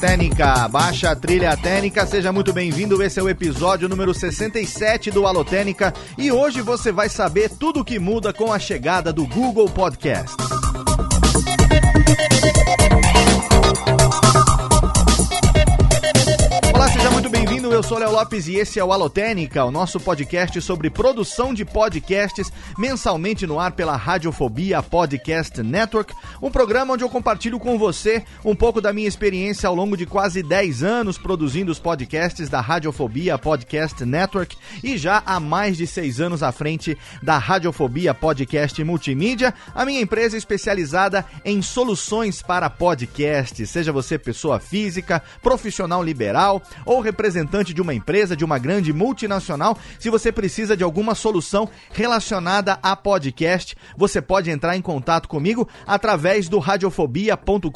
Técnica, baixa a trilha técnica, seja muito bem-vindo. Esse é o episódio número 67 do Alô Técnica e hoje você vai saber tudo o que muda com a chegada do Google Podcast. Eu sou Léo Lopes e esse é o Alotênica, o nosso podcast sobre produção de podcasts, mensalmente no ar pela Radiofobia Podcast Network, um programa onde eu compartilho com você um pouco da minha experiência ao longo de quase 10 anos produzindo os podcasts da Radiofobia Podcast Network e já há mais de 6 anos à frente da Radiofobia Podcast Multimídia, a minha empresa especializada em soluções para podcasts, seja você pessoa física, profissional liberal ou representante de uma empresa, de uma grande multinacional, se você precisa de alguma solução relacionada a podcast, você pode entrar em contato comigo através do radiofobia.com.br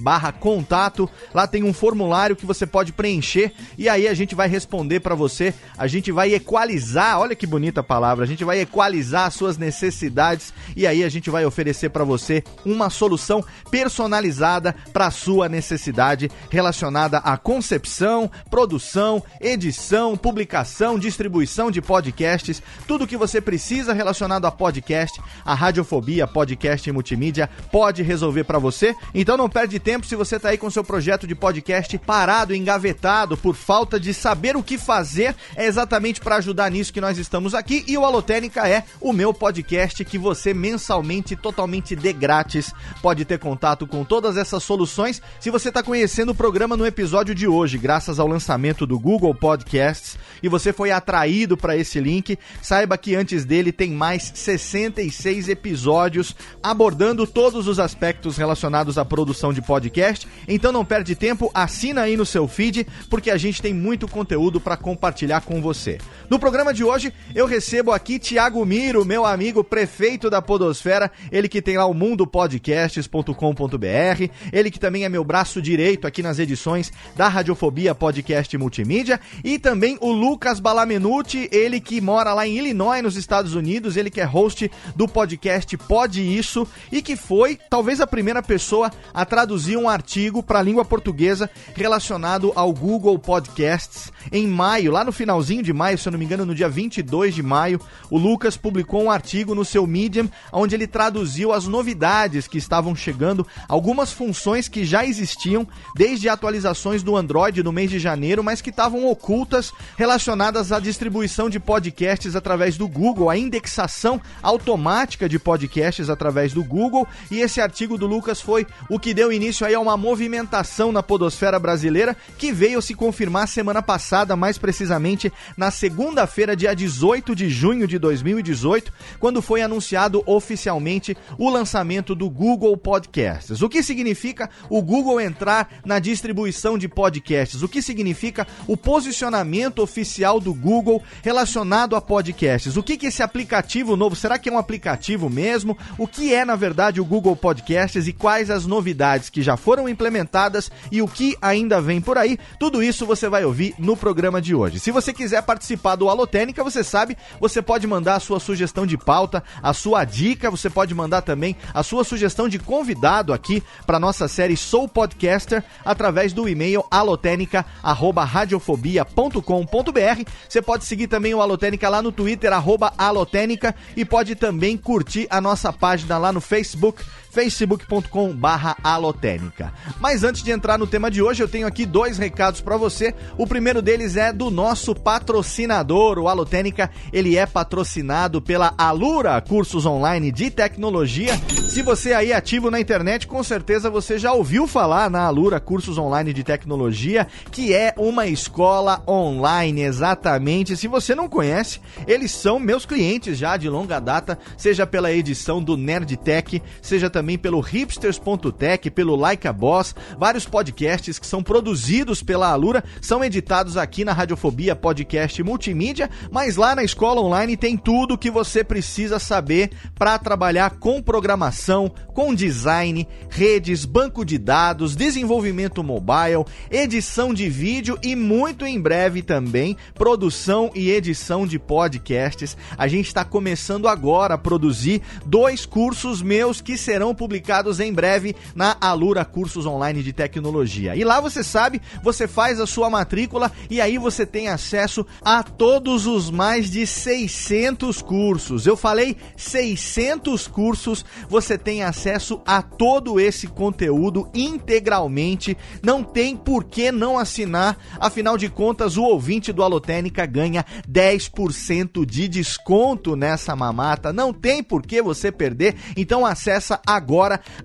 barra contato. Lá tem um formulário que você pode preencher e aí a gente vai responder para você. A gente vai equalizar, olha que bonita palavra, a gente vai equalizar as suas necessidades e aí a gente vai oferecer para você uma solução personalizada para a sua necessidade relacionada à concepção, produção produção, edição, publicação, distribuição de podcasts, tudo o que você precisa relacionado a podcast, a Radiofobia Podcast e Multimídia pode resolver para você. Então não perde tempo se você tá aí com seu projeto de podcast parado, engavetado por falta de saber o que fazer, é exatamente para ajudar nisso que nós estamos aqui e o Alotênica é o meu podcast que você mensalmente totalmente de grátis pode ter contato com todas essas soluções. Se você está conhecendo o programa no episódio de hoje, graças ao lançamento do Google Podcasts e você foi atraído para esse link, saiba que antes dele tem mais 66 episódios abordando todos os aspectos relacionados à produção de podcast. Então não perde tempo, assina aí no seu feed, porque a gente tem muito conteúdo para compartilhar com você. No programa de hoje, eu recebo aqui Tiago Miro, meu amigo prefeito da Podosfera, ele que tem lá o mundopodcasts.com.br, ele que também é meu braço direito aqui nas edições da Radiofobia Podcast Multimídia multimídia. E também o Lucas Balamenuti, ele que mora lá em Illinois, nos Estados Unidos, ele que é host do podcast Pode Isso e que foi talvez a primeira pessoa a traduzir um artigo para a língua portuguesa relacionado ao Google Podcasts. Em maio, lá no finalzinho de maio, se eu não me engano, no dia 22 de maio, o Lucas publicou um artigo no seu Medium onde ele traduziu as novidades que estavam chegando, algumas funções que já existiam desde atualizações do Android no mês de janeiro, mas que estavam ocultas relacionadas à distribuição de podcasts através do Google, a indexação automática de podcasts através do Google. E esse artigo do Lucas foi o que deu início aí a uma movimentação na podosfera brasileira que veio se confirmar semana passada, mais precisamente na segunda-feira, dia 18 de junho de 2018, quando foi anunciado oficialmente o lançamento do Google Podcasts. O que significa o Google entrar na distribuição de podcasts? O que significa o posicionamento oficial do Google relacionado a podcasts. O que, que esse aplicativo novo, será que é um aplicativo mesmo? O que é, na verdade, o Google Podcasts e quais as novidades que já foram implementadas e o que ainda vem por aí? Tudo isso você vai ouvir no programa de hoje. Se você quiser participar do Alotênica, você sabe, você pode mandar a sua sugestão de pauta, a sua dica, você pode mandar também a sua sugestão de convidado aqui para nossa série Sou Podcaster através do e-mail alotênica@radio radiofobia.com.br. Você pode seguir também o Alotênica lá no Twitter, arroba Alotênica, e pode também curtir a nossa página lá no Facebook, facebook.com barra alotênica. Mas antes de entrar no tema de hoje, eu tenho aqui dois recados para você. O primeiro deles é do nosso patrocinador, o Alotênica. Ele é patrocinado pela Alura Cursos Online de Tecnologia. Se você aí é ativo na internet, com certeza você já ouviu falar na Alura Cursos Online de Tecnologia, que é uma escola online, exatamente. Se você não conhece, eles são meus clientes já de longa data, seja pela edição do Nerd Tech, seja também pelo hipsters.tech, pelo Like a Boss, vários podcasts que são produzidos pela Alura, são editados aqui na Radiofobia Podcast Multimídia, mas lá na escola online tem tudo que você precisa saber para trabalhar com programação, com design, redes, banco de dados, desenvolvimento mobile, edição de vídeo e muito em breve também produção e edição de podcasts. A gente está começando agora a produzir dois cursos meus que serão publicados em breve na Alura Cursos Online de Tecnologia. E lá você sabe, você faz a sua matrícula e aí você tem acesso a todos os mais de 600 cursos. Eu falei 600 cursos, você tem acesso a todo esse conteúdo integralmente. Não tem por que não assinar, afinal de contas, o ouvinte do Alotênica ganha 10% de desconto nessa mamata. Não tem por que você perder. Então acessa agora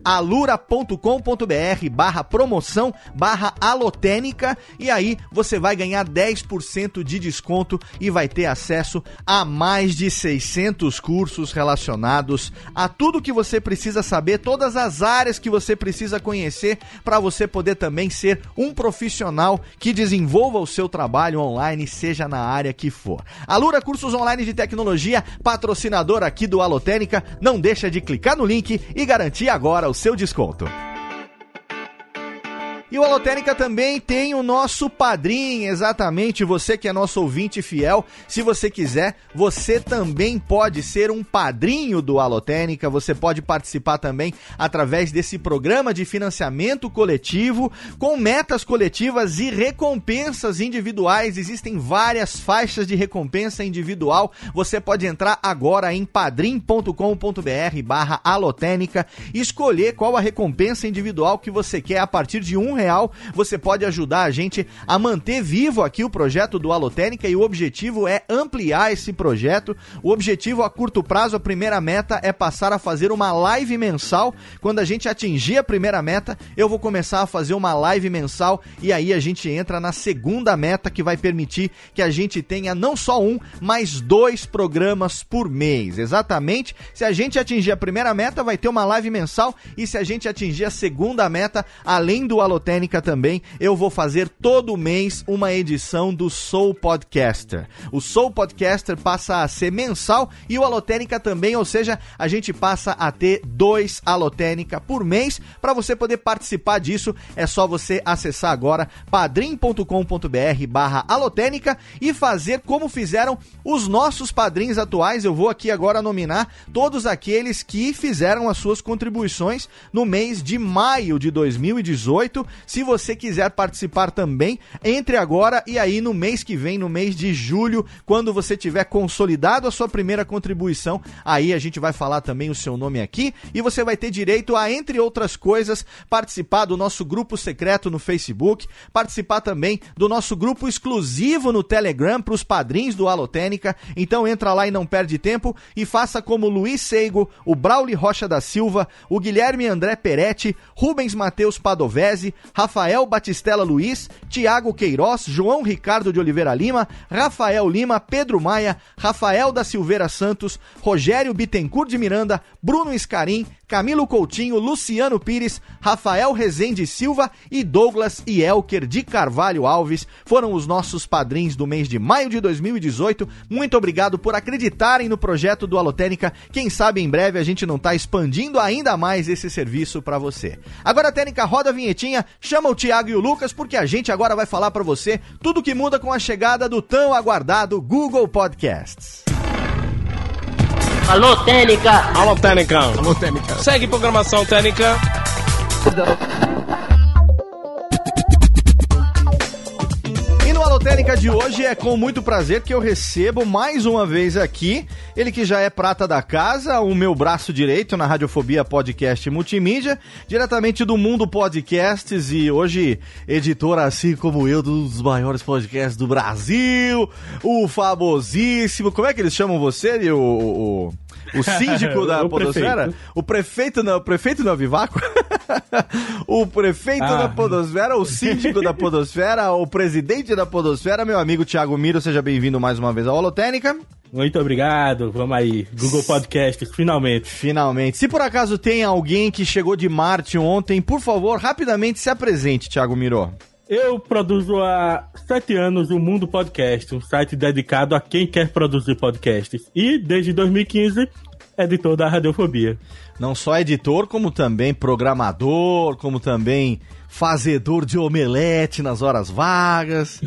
alura.com.br barra promoção barra alotênica e aí você vai ganhar 10% de desconto e vai ter acesso a mais de 600 cursos relacionados a tudo que você precisa saber, todas as áreas que você precisa conhecer para você poder também ser um profissional que desenvolva o seu trabalho online, seja na área que for. Alura Cursos Online de Tecnologia, patrocinador aqui do Alotênica, não deixa de clicar no link e garantir agora o seu desconto. E o Alotênica também tem o nosso padrinho, exatamente, você que é nosso ouvinte fiel. Se você quiser, você também pode ser um padrinho do Alotênica, você pode participar também através desse programa de financiamento coletivo, com metas coletivas e recompensas individuais. Existem várias faixas de recompensa individual. Você pode entrar agora em padrim.com.br barra e escolher qual a recompensa individual que você quer a partir de um real, você pode ajudar a gente a manter vivo aqui o projeto do Alotênica e o objetivo é ampliar esse projeto. O objetivo a curto prazo, a primeira meta é passar a fazer uma live mensal. Quando a gente atingir a primeira meta, eu vou começar a fazer uma live mensal e aí a gente entra na segunda meta que vai permitir que a gente tenha não só um, mas dois programas por mês. Exatamente. Se a gente atingir a primeira meta, vai ter uma live mensal e se a gente atingir a segunda meta, além do Alotênica também, eu vou fazer todo mês uma edição do Soul Podcaster. O Soul Podcaster passa a ser mensal e o Alotênica também, ou seja, a gente passa a ter dois Alotênica por mês. Para você poder participar disso, é só você acessar agora padrim.com.br barra alotênica e fazer como fizeram os nossos padrinhos atuais. Eu vou aqui agora nominar todos aqueles que fizeram as suas contribuições no mês de maio de 2018. Se você quiser participar também, entre agora e aí no mês que vem, no mês de julho, quando você tiver consolidado a sua primeira contribuição, aí a gente vai falar também o seu nome aqui e você vai ter direito a, entre outras coisas, participar do nosso grupo secreto no Facebook, participar também do nosso grupo exclusivo no Telegram para os padrinhos do Alotênica. Então entra lá e não perde tempo e faça como Luiz Seigo, o Brauli Rocha da Silva, o Guilherme André Peretti, Rubens Matheus Padovese, Rafael Batistela Luiz, Tiago Queiroz, João Ricardo de Oliveira Lima, Rafael Lima, Pedro Maia, Rafael da Silveira Santos, Rogério Bittencourt de Miranda, Bruno Escarim, Camilo Coutinho, Luciano Pires, Rafael Rezende Silva e Douglas e Elker de Carvalho Alves foram os nossos padrinhos do mês de maio de 2018. Muito obrigado por acreditarem no projeto do Alotênica. Quem sabe em breve a gente não está expandindo ainda mais esse serviço para você. Agora, Técnica, roda a vinhetinha, chama o Thiago e o Lucas, porque a gente agora vai falar para você tudo que muda com a chegada do tão aguardado Google Podcasts. Alô, Técnica! Alô, Técnica. Alô, Técnica. Segue programação Técnica. E no Alotênica de hoje é com muito prazer que eu recebo mais uma vez aqui, ele que já é prata da casa, o meu braço direito na Radiofobia Podcast Multimídia, diretamente do Mundo Podcasts e hoje editor assim como eu dos maiores podcasts do Brasil, o famosíssimo, como é que eles chamam você, o- o- síndico da O podosfera? prefeito. O prefeito não, o prefeito não é Vivaco? o prefeito Ah. da podosfera, o síndico da podosfera, o presidente da podosfera, meu amigo Thiago Miro, seja bem-vindo mais uma vez ao Holotênica. Muito obrigado. Vamos aí. Google Podcasts, finalmente. Finalmente. Se por acaso tem alguém que chegou de Marte ontem, por favor, rapidamente se apresente, Thiago Miro. Eu produzo há sete anos o Mundo Podcast, um site dedicado a quem quer produzir podcasts. E desde 2015, editor da Radiofobia. Não só editor, como também programador, como também fazedor de omelete nas horas vagas.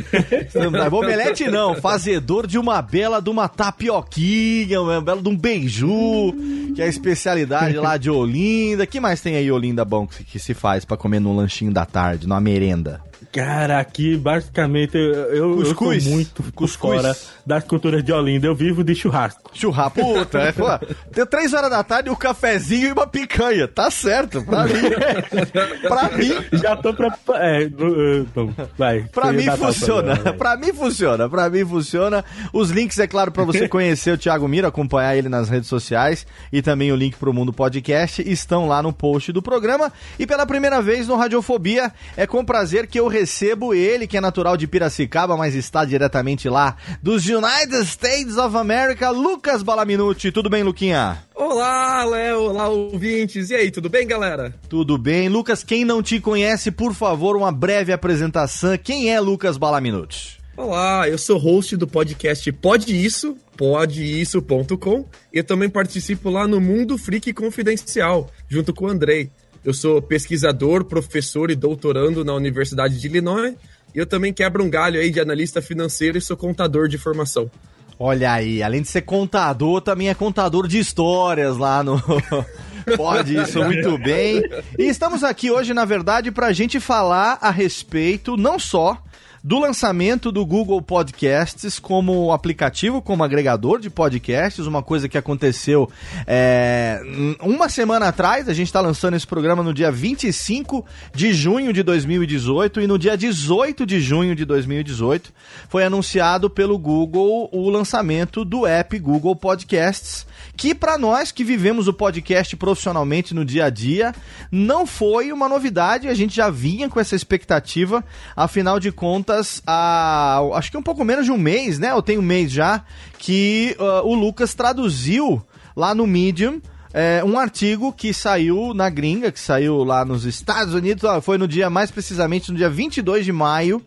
Omelete não, fazedor de uma bela de uma tapioquinha, uma bela de um beiju, que é a especialidade lá de Olinda. que mais tem aí Olinda bom que, se- faz pra comer no lanchinho da tarde, numa merenda? Cara, aqui basicamente eu, eu, eu sou Cuscuz. muito Cuscuz. fora das culturas de Olinda. Eu vivo de churrasco. Churrasco, puta, é, pô, tem três horas da tarde, um cafezinho e uma picanha, tá certo, pra mim, pra mim, Já tô pra. É, bom, vai. Pra mim pra funciona, vai. pra mim funciona, pra mim funciona. Os links, é claro, pra você conhecer o Thiago Miro, acompanhar ele nas redes sociais e também o link pro Mundo Podcast estão lá no post do programa. E pela primeira vez no Radiofobia, é com prazer que eu recebo ele, que é natural de Piracicaba, mas está diretamente lá dos United States of America, Lucas Balaminuti. Tudo bem, Luquinha? Olá, Léo, olá, ouvintes. E aí, tudo bem, galera? Tudo bem. Lucas, quem não te conhece, por favor, uma breve apresentação. Quem é Lucas Balaminuti? Olá, eu sou host do podcast Pode Isso, podeisso.com. E eu também participo lá no Mundo Freak Confidencial, junto com o Andrei. Eu sou pesquisador, professor e doutorando na Universidade de Illinois. E eu também quebro um galho aí de analista financeiro e sou contador de formação. Olha aí, além de ser contador, também é contador de histórias lá no. Pode isso muito bem. E estamos aqui hoje, na verdade, para a gente falar a respeito não só do lançamento do Google Podcasts como aplicativo, como agregador de podcasts, uma coisa que aconteceu é, uma semana atrás. A gente está lançando esse programa no dia 25 de junho de 2018 e no dia 18 de junho de 2018 foi anunciado pelo Google o lançamento do app Google Podcasts, que para nós que vivemos o podcast profissionalmente no dia a dia, não foi uma novidade, a gente já vinha com essa expectativa, afinal de contas, há, acho que um pouco menos de um mês, né? Eu tenho um mês já, que uh, o Lucas traduziu lá no Medium é, um artigo que saiu na gringa, que saiu lá nos Estados Unidos, foi no dia, mais precisamente no dia 22 de maio,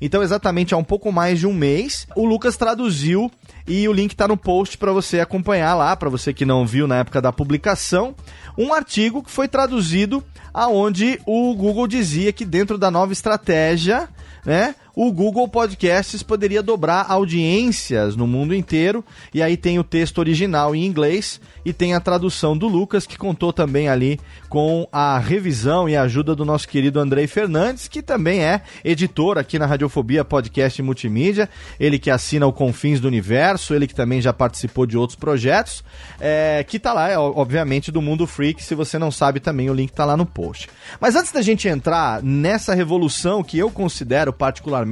então, exatamente há um pouco mais de um mês, o Lucas traduziu e o link está no post para você acompanhar lá, para você que não viu na época da publicação, um artigo que foi traduzido aonde o Google dizia que dentro da nova estratégia, né, o Google Podcasts poderia dobrar audiências no mundo inteiro. E aí tem o texto original em inglês e tem a tradução do Lucas, que contou também ali com a revisão e a ajuda do nosso querido Andrei Fernandes, que também é editor aqui na Radiofobia Podcast e Multimídia. Ele que assina o Confins do Universo, ele que também já participou de outros projetos, é, que tá lá, é, obviamente, do Mundo Freak. Se você não sabe também, o link tá lá no post. Mas antes da gente entrar nessa revolução que eu considero particularmente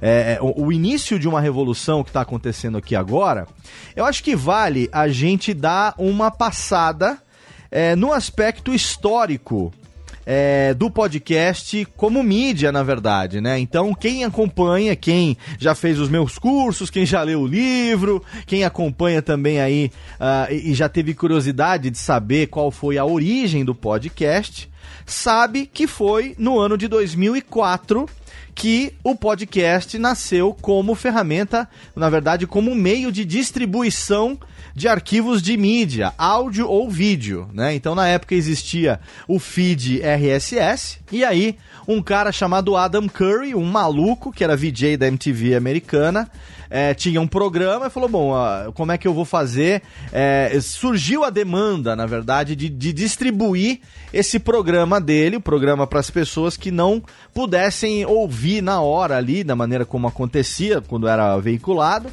é, o, o início de uma revolução que está acontecendo aqui agora, eu acho que vale a gente dar uma passada é, no aspecto histórico é, do podcast como mídia, na verdade, né? Então, quem acompanha, quem já fez os meus cursos, quem já leu o livro, quem acompanha também aí uh, e já teve curiosidade de saber qual foi a origem do podcast, sabe que foi no ano de 2004 que o podcast nasceu como ferramenta, na verdade, como meio de distribuição de arquivos de mídia, áudio ou vídeo, né? Então na época existia o feed RSS e aí um cara chamado Adam Curry, um maluco que era VJ da MTV americana, é, tinha um programa e falou: Bom, como é que eu vou fazer? É, surgiu a demanda, na verdade, de, de distribuir esse programa dele, o programa para as pessoas que não pudessem ouvir na hora ali, da maneira como acontecia quando era veiculado.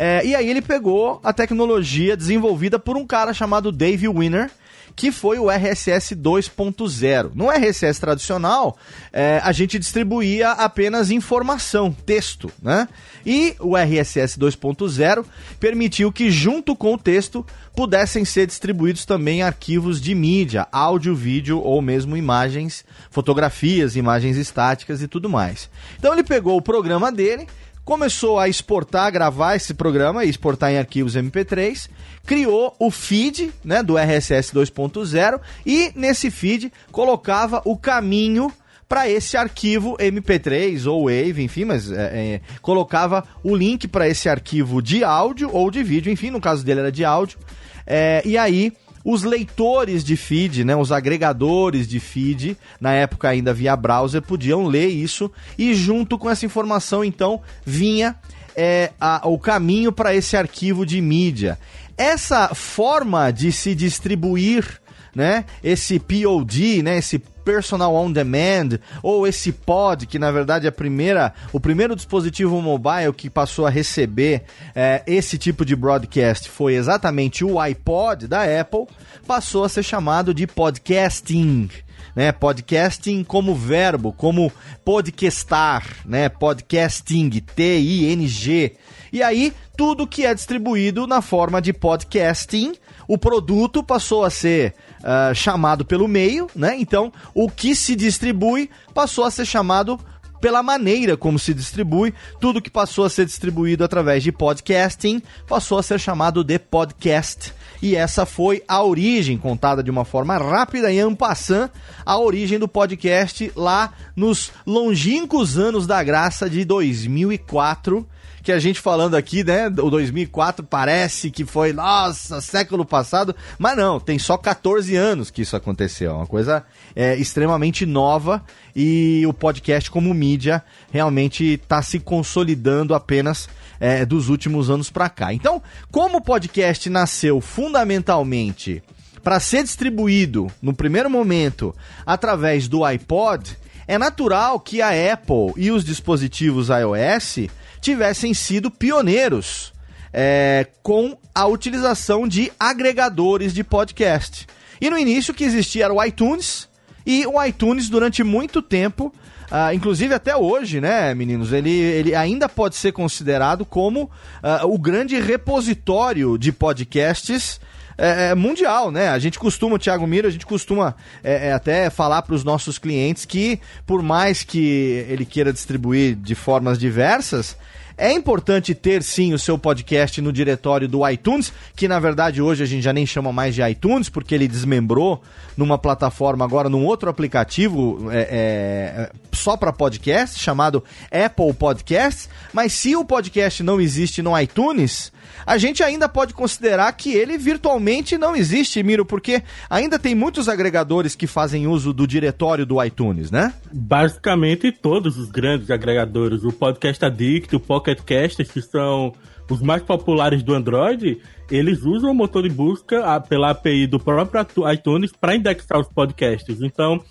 É, e aí ele pegou a tecnologia desenvolvida por um cara chamado Dave Winner, que foi o RSS 2.0. No RSS tradicional, é, a gente distribuía apenas informação, texto, né? E o RSS 2.0 permitiu que, junto com o texto, pudessem ser distribuídos também arquivos de mídia, áudio, vídeo ou mesmo imagens, fotografias, imagens estáticas e tudo mais. Então ele pegou o programa dele começou a exportar, gravar esse programa e exportar em arquivos MP3, criou o feed né, do RSS 2.0 e nesse feed colocava o caminho para esse arquivo MP3 ou Wave, enfim, mas é, é, colocava o link para esse arquivo de áudio ou de vídeo, enfim, no caso dele era de áudio. É, e aí os leitores de feed, né, os agregadores de feed, na época ainda via browser, podiam ler isso e junto com essa informação, então, vinha é, a, o caminho para esse arquivo de mídia. Essa forma de se distribuir né? Esse POD, né? Esse Personal On Demand ou esse Pod, que na verdade é a primeira, o primeiro dispositivo mobile que passou a receber é, esse tipo de broadcast foi exatamente o iPod da Apple, passou a ser chamado de podcasting. Né, podcasting como verbo, como podcastar, né, podcasting, T-I-N-G. E aí, tudo que é distribuído na forma de podcasting, o produto passou a ser uh, chamado pelo meio, né? Então, o que se distribui passou a ser chamado pela maneira como se distribui. Tudo que passou a ser distribuído através de podcasting passou a ser chamado de podcast. E essa foi a origem, contada de uma forma rápida e ampassant, a origem do podcast lá nos longínquos anos da graça de 2004 que a gente falando aqui, né, o 2004 parece que foi, nossa, século passado, mas não, tem só 14 anos que isso aconteceu, é uma coisa é, extremamente nova e o podcast como mídia realmente está se consolidando apenas é, dos últimos anos para cá. Então, como o podcast nasceu fundamentalmente para ser distribuído no primeiro momento através do iPod, é natural que a Apple e os dispositivos iOS tivessem sido pioneiros é, com a utilização de agregadores de podcast. E no início que existia era o iTunes, e o iTunes durante muito tempo, uh, inclusive até hoje, né, meninos, ele, ele ainda pode ser considerado como uh, o grande repositório de podcasts é, é, mundial, né? A gente costuma, Thiago Miro, a gente costuma é, é até falar para os nossos clientes que, por mais que ele queira distribuir de formas diversas, é importante ter sim o seu podcast no diretório do iTunes, que na verdade hoje a gente já nem chama mais de iTunes, porque ele desmembrou numa plataforma agora, num outro aplicativo é, é, só para podcast, chamado Apple Podcasts. Mas se o podcast não existe no iTunes, a gente ainda pode considerar que ele virtualmente não existe, Miro, porque ainda tem muitos agregadores que fazem uso do diretório do iTunes, né? Basicamente todos os grandes agregadores, o Podcast Addict, o Pocket Cast, que são os mais populares do Android, eles usam o motor de busca pela API do próprio iTunes para indexar os podcasts. Então,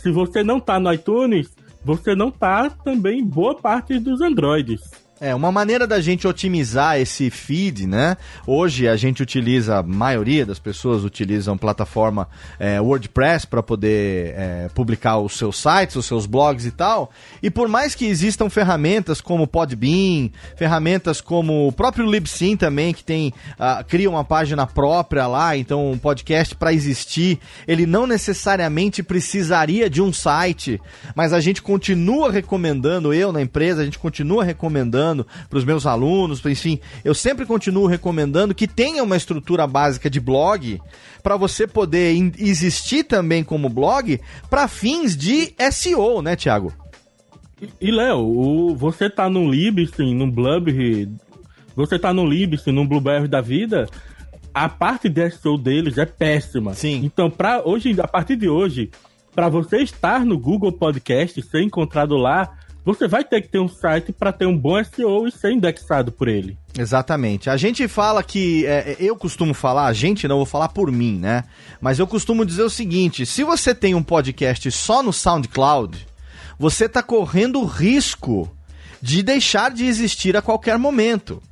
se você não está no iTunes, você não está também em boa parte dos Androids. É, uma maneira da gente otimizar esse feed, né? Hoje a gente utiliza, a maioria das pessoas utilizam plataforma é, WordPress para poder é, publicar os seus sites, os seus blogs e tal. E por mais que existam ferramentas como Podbean, ferramentas como o próprio Libsyn também, que tem uh, cria uma página própria lá, então um podcast para existir, ele não necessariamente precisaria de um site, mas a gente continua recomendando, eu na empresa, a gente continua recomendando recomendando para os meus alunos, enfim, eu sempre continuo recomendando que tenha uma estrutura básica de blog para você poder existir também como blog para fins de SEO, né, Thiago? E, Léo, você tá no Libsyn, no Blub, você tá no Libsyn, no Blueberry da vida, a parte de SEO deles é péssima. Sim. Então, para hoje, a partir de hoje, para você estar no Google Podcast, ser encontrado lá, você vai ter que ter um site para ter um bom SEO e ser indexado por ele. Exatamente. A gente fala que. É, eu costumo falar, a gente não vou falar por mim, né? Mas eu costumo dizer o seguinte: se você tem um podcast só no SoundCloud, você está correndo o risco de deixar de existir a qualquer momento.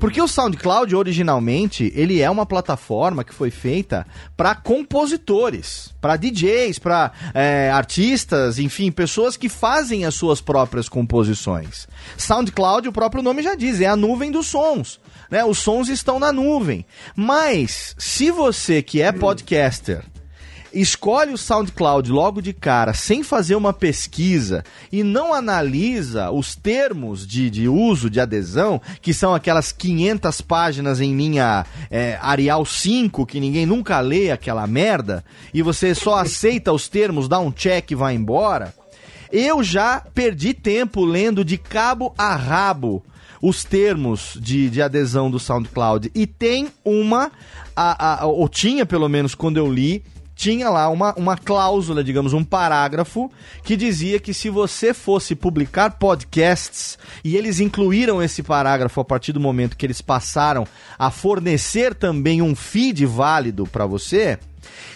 Porque o SoundCloud, originalmente, ele é uma plataforma que foi feita para compositores, para DJs, para é, artistas, enfim, pessoas que fazem as suas próprias composições. SoundCloud, o próprio nome já diz, é a nuvem dos sons. Né? Os sons estão na nuvem. Mas, se você que é podcaster escolhe o SoundCloud logo de cara, sem fazer uma pesquisa e não analisa os termos de, de uso, de adesão, que são aquelas 500 páginas em linha é, Arial 5, que ninguém nunca lê aquela merda, e você só aceita os termos, dá um check e vai embora. Eu já perdi tempo lendo de cabo a rabo os termos de, de adesão do SoundCloud. E tem uma, a, a, ou tinha pelo menos quando eu li, tinha lá uma, uma cláusula, digamos, um parágrafo, que dizia que se você fosse publicar podcasts, e eles incluíram esse parágrafo a partir do momento que eles passaram a fornecer também um feed válido para você.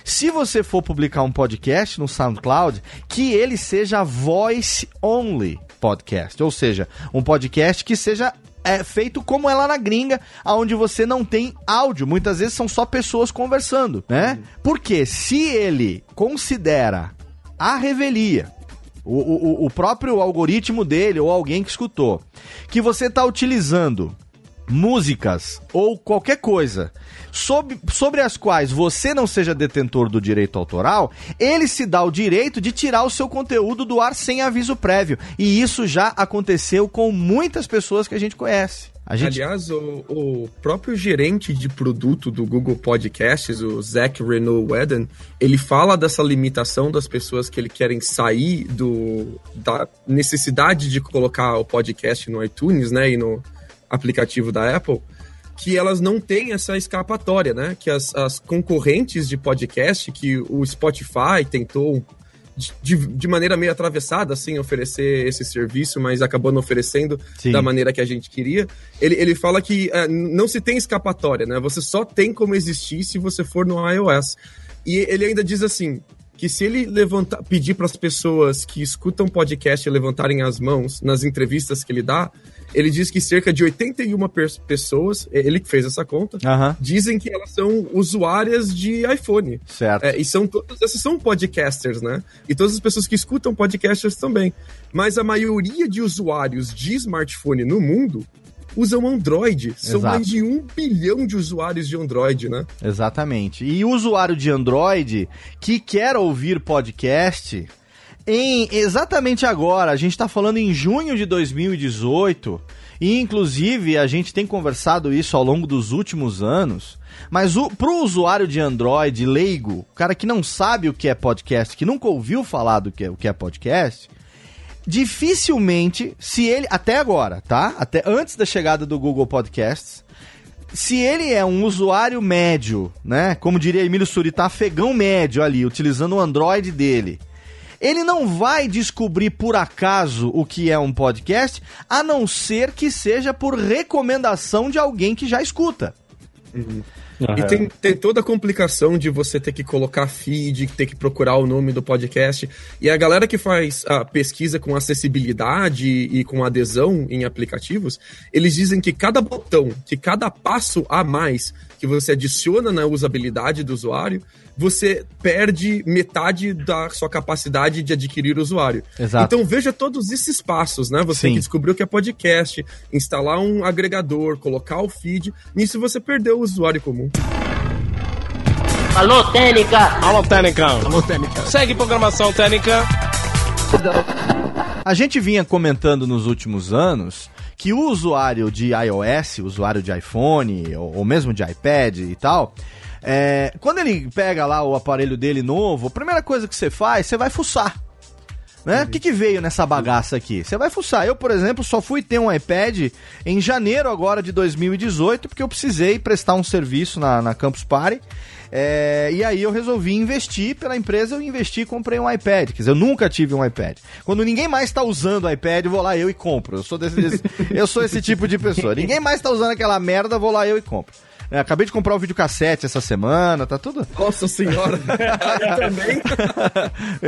Se você for publicar um podcast no SoundCloud, que ele seja voice only podcast, ou seja, um podcast que seja é feito como é lá na gringa, onde você não tem áudio. Muitas vezes são só pessoas conversando, né? Porque se ele considera a revelia, o, o, o próprio algoritmo dele ou alguém que escutou, que você está utilizando músicas ou qualquer coisa sobre, sobre as quais você não seja detentor do direito autoral, ele se dá o direito de tirar o seu conteúdo do ar sem aviso prévio. E isso já aconteceu com muitas pessoas que a gente conhece. A gente... Aliás, o, o, próprio gerente de produto do Google Podcasts, o Zach Renault Whedon, ele fala dessa limitação das pessoas que ele querem sair do, da necessidade de colocar o podcast no iTunes, né, e no, aplicativo da Apple, que elas não têm essa escapatória, né? Que as, as concorrentes de podcast, que o Spotify tentou de, de, maneira meio atravessada, assim, oferecer esse serviço, mas acabou não oferecendo Sim. da maneira que a gente queria. Ele, ele fala que é, não se tem escapatória, né? Você só tem como existir se você for no iOS. E ele ainda diz assim: que se ele levantar, pedir para as pessoas que escutam podcast levantarem as mãos nas entrevistas que ele dá, ele diz que cerca de 81 pessoas, ele que fez essa conta, uhum. dizem que elas são usuárias de iPhone. Certo. É, e são todas essas são podcasters, né? E todas as pessoas que escutam podcasters também. Mas a maioria de usuários de smartphone no mundo usam Android. São Exato. mais de um bilhão de usuários de Android, né? Exatamente. E o usuário de Android que quer ouvir podcast em exatamente agora, a gente está falando em junho de 2018, e inclusive a gente tem conversado isso ao longo dos últimos anos. Mas o, pro usuário de Android leigo, o cara que não sabe o que é podcast, que nunca ouviu falar do que é, o que é podcast, dificilmente, se ele. Até agora, tá? Até antes da chegada do Google Podcasts. Se ele é um usuário médio, né? Como diria Emílio Surita, afegão médio ali, utilizando o Android dele ele não vai descobrir por acaso o que é um podcast, a não ser que seja por recomendação de alguém que já escuta. Uhum. E tem, tem toda a complicação de você ter que colocar feed, ter que procurar o nome do podcast. E a galera que faz a pesquisa com acessibilidade e com adesão em aplicativos, eles dizem que cada botão, que cada passo a mais que você adiciona na usabilidade do usuário, você perde metade da sua capacidade de adquirir o usuário. Exato. Então veja todos esses passos, né? Você Sim. que descobriu que é podcast, instalar um agregador, colocar o feed, nisso você perdeu o usuário comum. Alô, Técnica! Alô, Técnica! Alô, Técnica! Segue programação Técnica! A gente vinha comentando nos últimos anos que o usuário de iOS, usuário de iPhone ou, ou mesmo de iPad e tal, é, quando ele pega lá o aparelho dele novo, a primeira coisa que você faz, você vai fuçar. Né? O que, que veio nessa bagaça aqui? Você vai fuçar. Eu, por exemplo, só fui ter um iPad em janeiro agora de 2018, porque eu precisei prestar um serviço na, na Campus Party. É, e aí eu resolvi investir pela empresa, eu investi e comprei um iPad. Quer dizer, eu nunca tive um iPad. Quando ninguém mais está usando o iPad, vou lá eu e compro. Eu sou desse, desse eu sou esse tipo de pessoa. Ninguém mais está usando aquela merda, vou lá eu e compro. É, acabei de comprar o videocassete essa semana, tá tudo. Nossa senhora, eu também.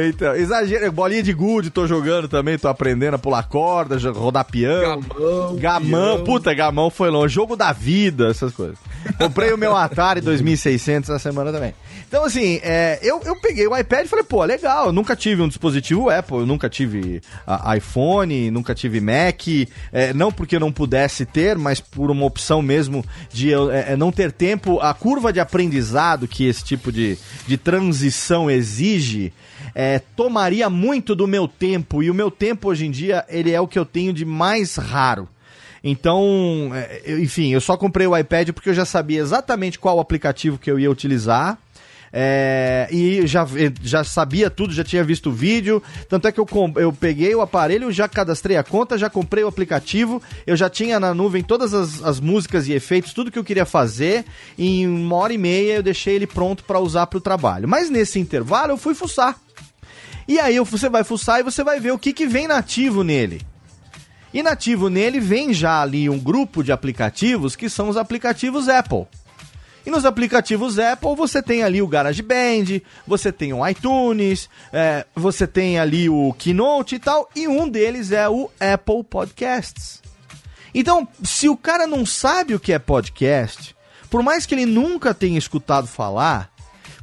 então, exagero. Bolinha de gude, tô jogando também, tô aprendendo a pular corda, rodar peão. Gamão. Gamão, peão. puta, gamão foi longe. Jogo da vida, essas coisas. Comprei o meu Atari 2600 essa semana também. Então, assim, é, eu, eu peguei o iPad e falei, pô, legal, eu nunca tive um dispositivo Apple, eu nunca tive a, iPhone, nunca tive Mac, é, não porque eu não pudesse ter, mas por uma opção mesmo de eu, é, não ter tempo, a curva de aprendizado que esse tipo de, de transição exige, é, tomaria muito do meu tempo, e o meu tempo hoje em dia, ele é o que eu tenho de mais raro. Então, é, enfim, eu só comprei o iPad porque eu já sabia exatamente qual aplicativo que eu ia utilizar. É, e já, já sabia tudo, já tinha visto o vídeo. Tanto é que eu, eu peguei o aparelho, já cadastrei a conta, já comprei o aplicativo. Eu já tinha na nuvem todas as, as músicas e efeitos, tudo que eu queria fazer. Em uma hora e meia eu deixei ele pronto para usar para o trabalho. Mas nesse intervalo eu fui fuçar. E aí você vai fuçar e você vai ver o que, que vem nativo nele. E nativo nele vem já ali um grupo de aplicativos que são os aplicativos Apple. E nos aplicativos Apple você tem ali o GarageBand, você tem o iTunes, é, você tem ali o Keynote e tal, e um deles é o Apple Podcasts. Então, se o cara não sabe o que é podcast, por mais que ele nunca tenha escutado falar,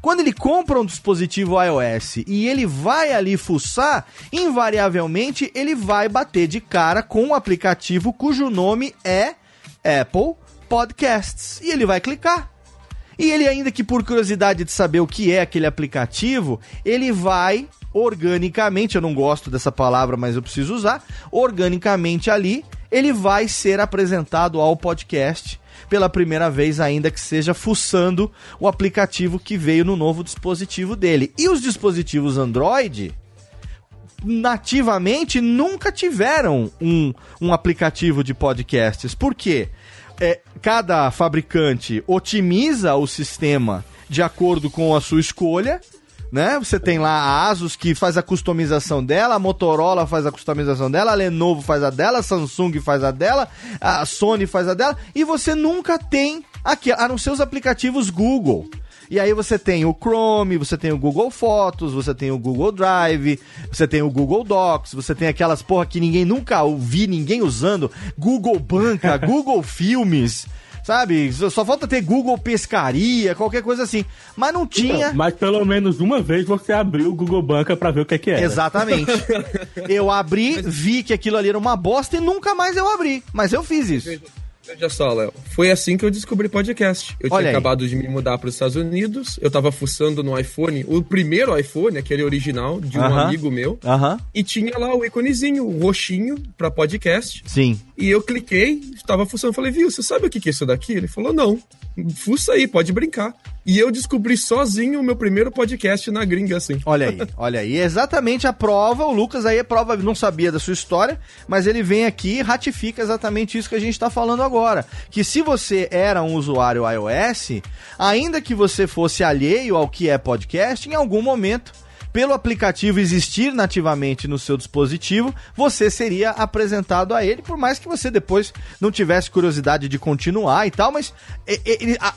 quando ele compra um dispositivo iOS e ele vai ali fuçar, invariavelmente ele vai bater de cara com um aplicativo cujo nome é Apple Podcasts. E ele vai clicar. E ele, ainda que por curiosidade de saber o que é aquele aplicativo, ele vai organicamente, eu não gosto dessa palavra, mas eu preciso usar, organicamente ali, ele vai ser apresentado ao podcast pela primeira vez, ainda que seja fuçando o aplicativo que veio no novo dispositivo dele. E os dispositivos Android nativamente nunca tiveram um, um aplicativo de podcasts. Por quê? É, cada fabricante otimiza o sistema de acordo com a sua escolha. Né? Você tem lá a Asus que faz a customização dela, a Motorola faz a customização dela, a Lenovo faz a dela, a Samsung faz a dela, a Sony faz a dela, e você nunca tem aqui, a não ser os aplicativos Google. E aí você tem o Chrome, você tem o Google Fotos, você tem o Google Drive, você tem o Google Docs, você tem aquelas porra que ninguém nunca ouvi ninguém usando, Google Banca, Google Filmes. Sabe? Só falta ter Google Pescaria, qualquer coisa assim. Mas não tinha. mas pelo menos uma vez você abriu o Google Banca para ver o que é que era. Exatamente. eu abri, vi que aquilo ali era uma bosta e nunca mais eu abri. Mas eu fiz isso. Veja só, Léo. Foi assim que eu descobri podcast. Eu Olha tinha aí. acabado de me mudar para os Estados Unidos. Eu tava fuçando no iPhone, o primeiro iPhone, aquele original, de um Aham. amigo meu. Aham. E tinha lá o íconezinho, o roxinho, para podcast. Sim. E eu cliquei, estava fuçando. Falei, viu, você sabe o que que é isso daqui? Ele falou, não. Fuça aí, pode brincar. E eu descobri sozinho o meu primeiro podcast na gringa, assim. Olha aí, olha aí. Exatamente a prova, o Lucas aí é prova, não sabia da sua história, mas ele vem aqui e ratifica exatamente isso que a gente está falando agora. Que se você era um usuário iOS, ainda que você fosse alheio ao que é podcast, em algum momento pelo aplicativo existir nativamente no seu dispositivo, você seria apresentado a ele, por mais que você depois não tivesse curiosidade de continuar e tal, mas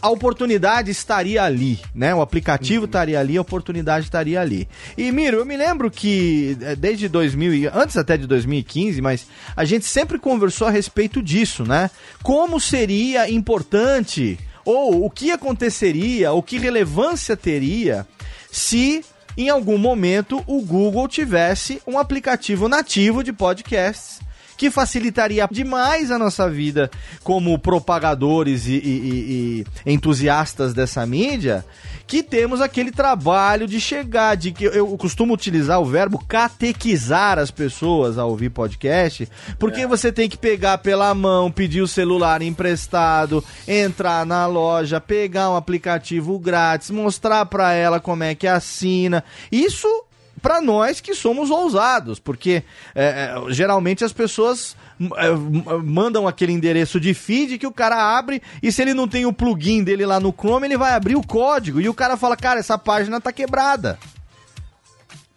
a, oportunidade estaria ali, né? O aplicativo estaria ali, a oportunidade estaria ali. E Miro, eu me lembro que eh, desde 2000, e- antes até de 2015, mas a gente sempre conversou a respeito disso, né? Como seria importante ou o que aconteceria, ou que relevância teria se em algum momento o Google tivesse um aplicativo nativo de podcasts que facilitaria demais a nossa vida como propagadores e, e- e- entusiastas dessa mídia, que temos aquele trabalho de chegar, de que eu, eu costumo utilizar o verbo catequizar as pessoas a ouvir podcast, porque você tem que pegar pela mão, pedir o celular emprestado, entrar na loja, pegar um aplicativo grátis, mostrar pra ela como é que assina. Isso para nós que somos ousados, porque é, é, geralmente as pessoas é, mandam aquele endereço de feed que o cara abre e se ele não tem o plugin dele lá no Chrome, ele vai abrir o código e o cara fala, cara, essa página tá quebrada.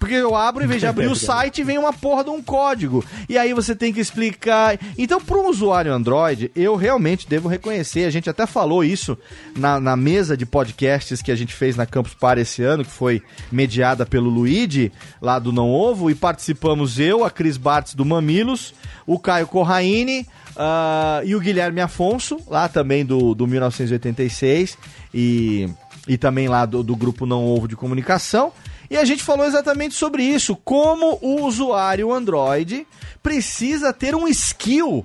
Porque eu abro, em vez de abrir o site, vem uma porra de um código. E aí você tem que explicar. Então, para um usuário Android, eu realmente devo reconhecer. A gente até falou isso na, na mesa de podcasts que a gente fez na Campus Party esse ano, que foi mediada pelo Luigi, lá do Não Ovo, e participamos eu, a Cris Bartz do Mamilos, o Caio Corraine. Uh, e o Guilherme Afonso, lá também do, do 1986, e, e também lá do, do grupo Não Ovo de Comunicação. E a gente falou exatamente sobre isso, como o usuário Android precisa ter um skill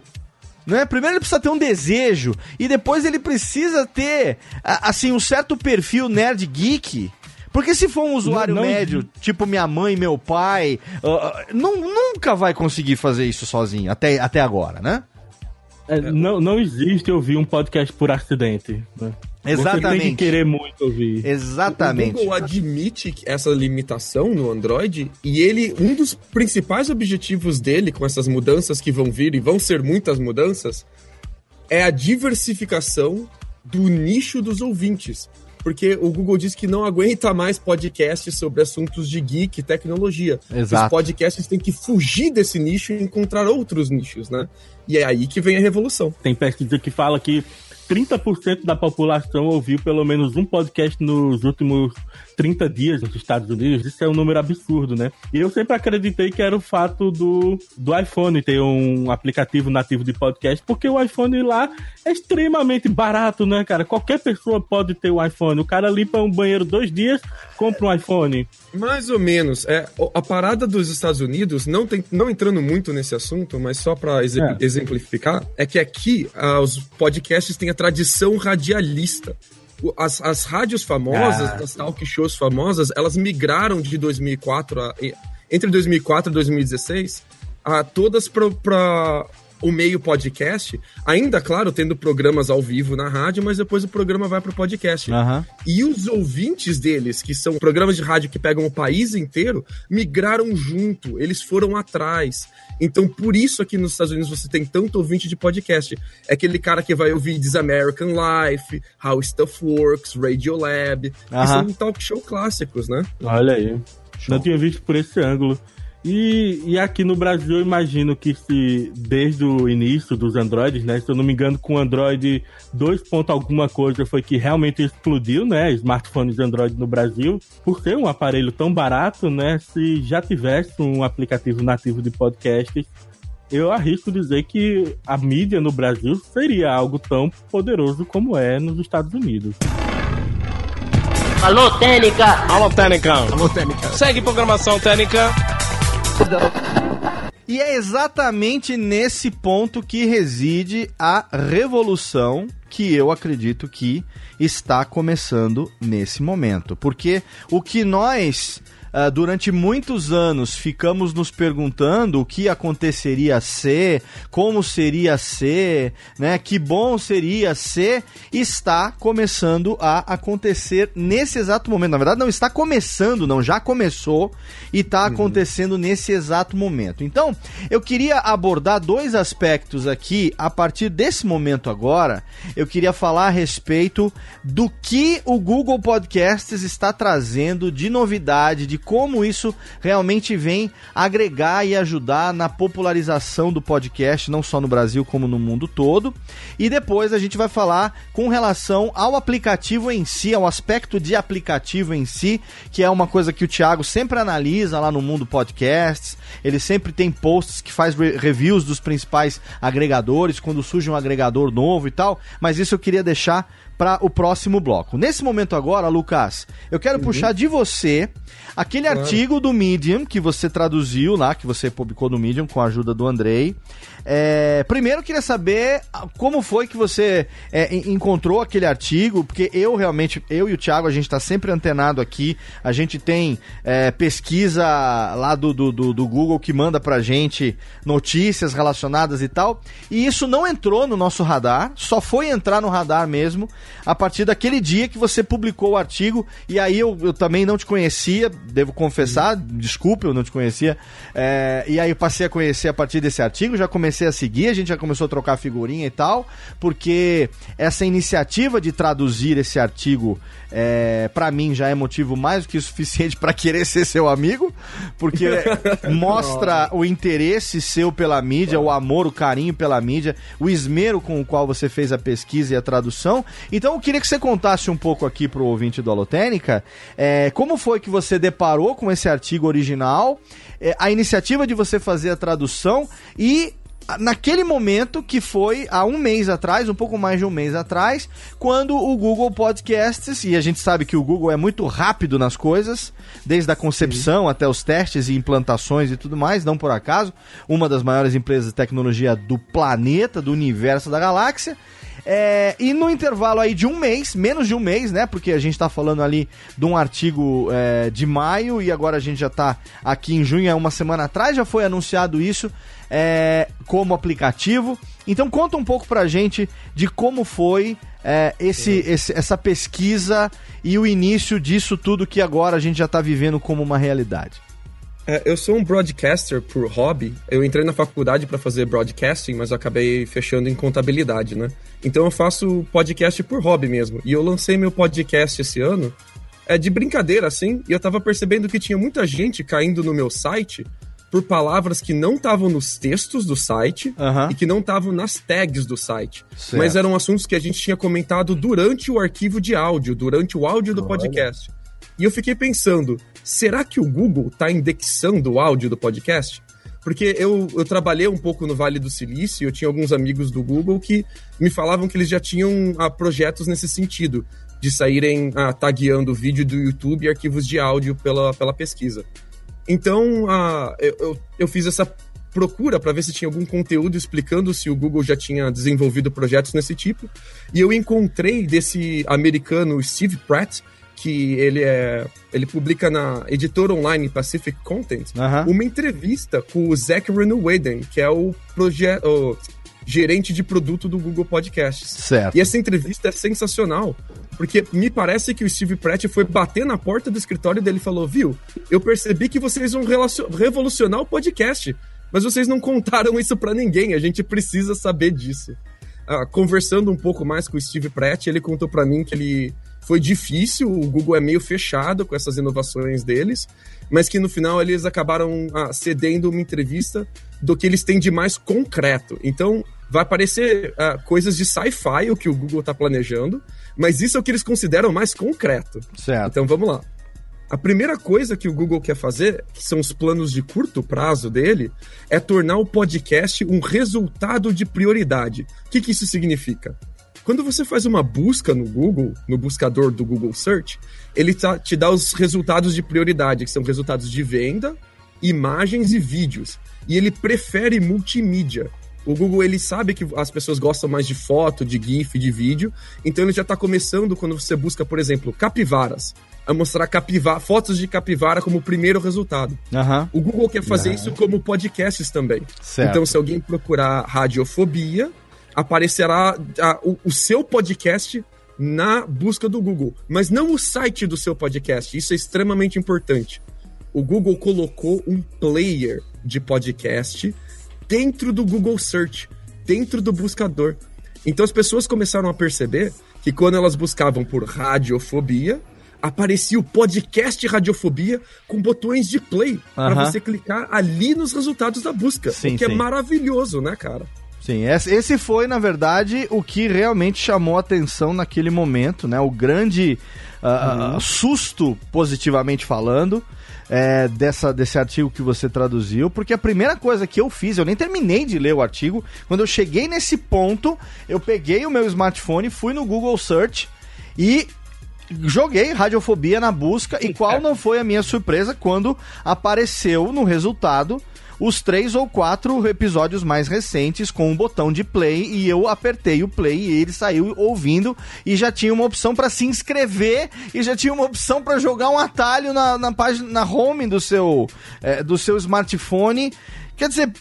né? Primeiro ele precisa ter um desejo e depois ele precisa ter assim um certo perfil nerd geek. Porque se for um usuário não, não... médio, tipo minha mãe, meu pai, uh, não, nunca vai conseguir fazer isso sozinho, até, até agora, né? É, não, não existe ouvir um podcast por acidente. Né? Exatamente. Você tem que querer muito ouvir. Exatamente. O Google admite essa limitação no Android e ele, um dos principais objetivos dele com essas mudanças que vão vir e vão ser muitas mudanças, é a diversificação do nicho dos ouvintes. Porque o Google diz que não aguenta mais podcasts sobre assuntos de geek e tecnologia. Exato. Os podcasts têm que fugir desse nicho e encontrar outros nichos, né? E é aí que vem a revolução. Tem pesquisa que fala que 30% da população ouviu pelo menos um podcast nos últimos 30 dias nos Estados Unidos. Isso é um número absurdo, né? E eu sempre acreditei que era o fato do, do iPhone ter um aplicativo nativo de podcast, porque o iPhone lá é extremamente barato, né, cara? Qualquer pessoa pode ter um iPhone. O cara limpa um banheiro dois dias, compra um iPhone. Mais ou menos. É, a parada dos Estados Unidos, não, tem, não entrando muito nesse assunto, mas só para é. exemplificar, é que aqui ah, os podcasts têm a tradição radialista. As, as rádios famosas, ah. as talk shows famosas, elas migraram de 2004 a, entre 2004 e 2016 a todas para o meio podcast, ainda, claro, tendo programas ao vivo na rádio, mas depois o programa vai para o podcast. Uhum. E os ouvintes deles, que são programas de rádio que pegam o país inteiro, migraram junto, eles foram atrás. Então, por isso aqui nos Estados Unidos você tem tanto ouvinte de podcast. É aquele cara que vai ouvir This American Life, How Stuff Works, Radiolab, uhum. que são talk show clássicos, né? Olha aí. Show. Não tinha visto por esse ângulo. E, e aqui no Brasil eu imagino que se desde o início dos Androids, né? Se eu não me engano, com o Android 2. alguma coisa foi que realmente explodiu, né? Smartphones Android no Brasil, por ser um aparelho tão barato, né? Se já tivesse um aplicativo nativo de podcast, eu arrisco dizer que a mídia no Brasil seria algo tão poderoso como é nos Estados Unidos. Alô, Técnica! Alô, Técnica! Alô, Técnica! Segue programação Técnica! E é exatamente nesse ponto que reside a revolução que eu acredito que está começando nesse momento. Porque o que nós uh, durante muitos anos ficamos nos perguntando o que aconteceria ser, como seria ser, né? Que bom seria ser, está começando a acontecer nesse exato momento. Na verdade, não está começando, não, já começou e está uhum. acontecendo nesse exato momento. Então, eu queria abordar dois aspectos aqui a partir desse momento agora. Eu queria falar a respeito do que o Google Podcasts está trazendo de novidade, de como isso realmente vem agregar e ajudar na popularização do podcast, não só no Brasil como no mundo todo. E depois a gente vai falar com relação ao aplicativo em si, ao aspecto de aplicativo em si, que é uma coisa que o Thiago sempre analisa lá no mundo podcasts. Ele sempre tem posts que faz re reviews dos principais agregadores quando surge um agregador novo e tal, mas isso eu queria deixar para o próximo bloco. Nesse momento agora, Lucas, eu quero uhum. puxar de você aquele claro. artigo do Medium que você traduziu lá, que você publicou no Medium com a ajuda do Andrei. É, primeiro, queria saber como foi que você é, encontrou aquele artigo, porque eu realmente, eu e o Thiago, a gente está sempre antenado aqui. A gente tem é, pesquisa lá do, do, do, Google que manda pra gente notícias relacionadas e tal. E isso não entrou no nosso radar, só foi entrar no radar mesmo a partir daquele dia que você publicou o artigo. E aí eu, eu também não te conhecia, devo confessar, desculpe, eu não te conhecia. É, e aí eu passei a conhecer a partir desse artigo, já comecei a seguir, a gente já começou a trocar figurinha e tal, porque essa iniciativa de traduzir esse artigo é, para mim já é motivo mais do que suficiente para querer ser seu amigo, porque mostra o interesse seu pela mídia, o amor, o carinho pela mídia, o esmero com o qual você fez a pesquisa e a tradução. Então eu queria que você contasse um pouco aqui pro ouvinte do Alotênica, é, como foi que você deparou com esse artigo original, é, a iniciativa de você fazer a tradução e naquele momento que foi há um mês atrás, um pouco mais de um mês atrás, quando o Google Podcasts, e a gente sabe que o Google é muito rápido nas coisas, desde a concepção Sim. até os testes e implantações e tudo mais, não por acaso, uma das maiores empresas de tecnologia do planeta, do universo, da galáxia. É, e no intervalo aí de um mês, menos de um mês, né? Porque a gente está falando ali de um artigo é, de maio e agora a gente já está aqui em junho, é uma semana atrás já foi anunciado isso é, como aplicativo. Então conta um pouco pra gente de como foi é, esse, esse, essa pesquisa e o início disso tudo que agora a gente já está vivendo como uma realidade. É, eu sou um broadcaster por hobby. Eu entrei na faculdade para fazer broadcasting, mas acabei fechando em contabilidade, né? Então eu faço podcast por hobby mesmo. E eu lancei meu podcast esse ano, é de brincadeira assim, e eu tava percebendo que tinha muita gente caindo no meu site por palavras que não estavam nos textos do site uhum. e que não estavam nas tags do site. Certo. Mas eram assuntos que a gente tinha comentado durante o arquivo de áudio, durante o áudio do podcast. E eu fiquei pensando, será que o Google está indexando o áudio do podcast? Porque eu, eu trabalhei um pouco no Vale do Silício, eu tinha alguns amigos do Google que me falavam que eles já tinham ah, projetos nesse sentido, de saírem ah, tagueando vídeo do YouTube e arquivos de áudio pela, pela pesquisa. Então, uh, eu, eu, eu fiz essa procura para ver se tinha algum conteúdo explicando se o Google já tinha desenvolvido projetos nesse tipo. E eu encontrei desse americano Steve Pratt, que ele é ele publica na editora online Pacific Content, uma entrevista com o Zach Reneweden, que é o projeto gerente de produto do Google Podcasts. Certo. E essa entrevista é sensacional, porque me parece que o Steve Pratt foi bater na porta do escritório dele e falou: Viu, eu percebi que vocês vão revolucionar o podcast, mas vocês não contaram isso para ninguém, a gente precisa saber disso. Ah, conversando um pouco mais com o Steve Pratt, ele contou para mim que ele foi difícil, o Google é meio fechado com essas inovações deles, mas que no final eles acabaram ah, cedendo uma entrevista do que eles têm de mais concreto. Então, vai aparecer uh, coisas de sci-fi, o que o Google está planejando, mas isso é o que eles consideram mais concreto. Certo. Então vamos lá. A primeira coisa que o Google quer fazer, que são os planos de curto prazo dele, é tornar o podcast um resultado de prioridade. O que, que isso significa? Quando você faz uma busca no Google, no buscador do Google Search, ele tá, te dá os resultados de prioridade, que são resultados de venda, imagens e vídeos. E ele prefere multimídia. O Google ele sabe que as pessoas gostam mais de foto, de GIF, de vídeo, então ele já está começando quando você busca, por exemplo, capivaras, a mostrar capivara, fotos de capivara como primeiro resultado. Uhum. O Google quer fazer uhum. isso como podcasts também. Certo. Então, se alguém procurar radiofobia, aparecerá a, o, o seu podcast na busca do Google, mas não o site do seu podcast. Isso é extremamente importante. O Google colocou um player de podcast dentro do Google Search, dentro do buscador. Então as pessoas começaram a perceber que quando elas buscavam por radiofobia, aparecia o podcast Radiofobia com botões de play uhum. para você clicar ali nos resultados da busca. Sim, o que é sim. é maravilhoso, né, cara? Sim, esse foi, na verdade, o que realmente chamou a atenção naquele momento, né? O grande uh, uhum. susto, positivamente falando, é, dessa, desse artigo que você traduziu, porque a primeira coisa que eu fiz, eu nem terminei de ler o artigo, quando eu cheguei nesse ponto, eu peguei o meu smartphone, fui no Google Search e joguei radiofobia na busca e qual não foi a minha surpresa quando apareceu no resultado os três ou quatro episódios mais recentes com um botão de play e eu apertei o play e ele saiu ouvindo e já tinha uma opção para se inscrever e já tinha uma opção para jogar um atalho na, na página na home do seu é, do seu smartphone. Quer dizer,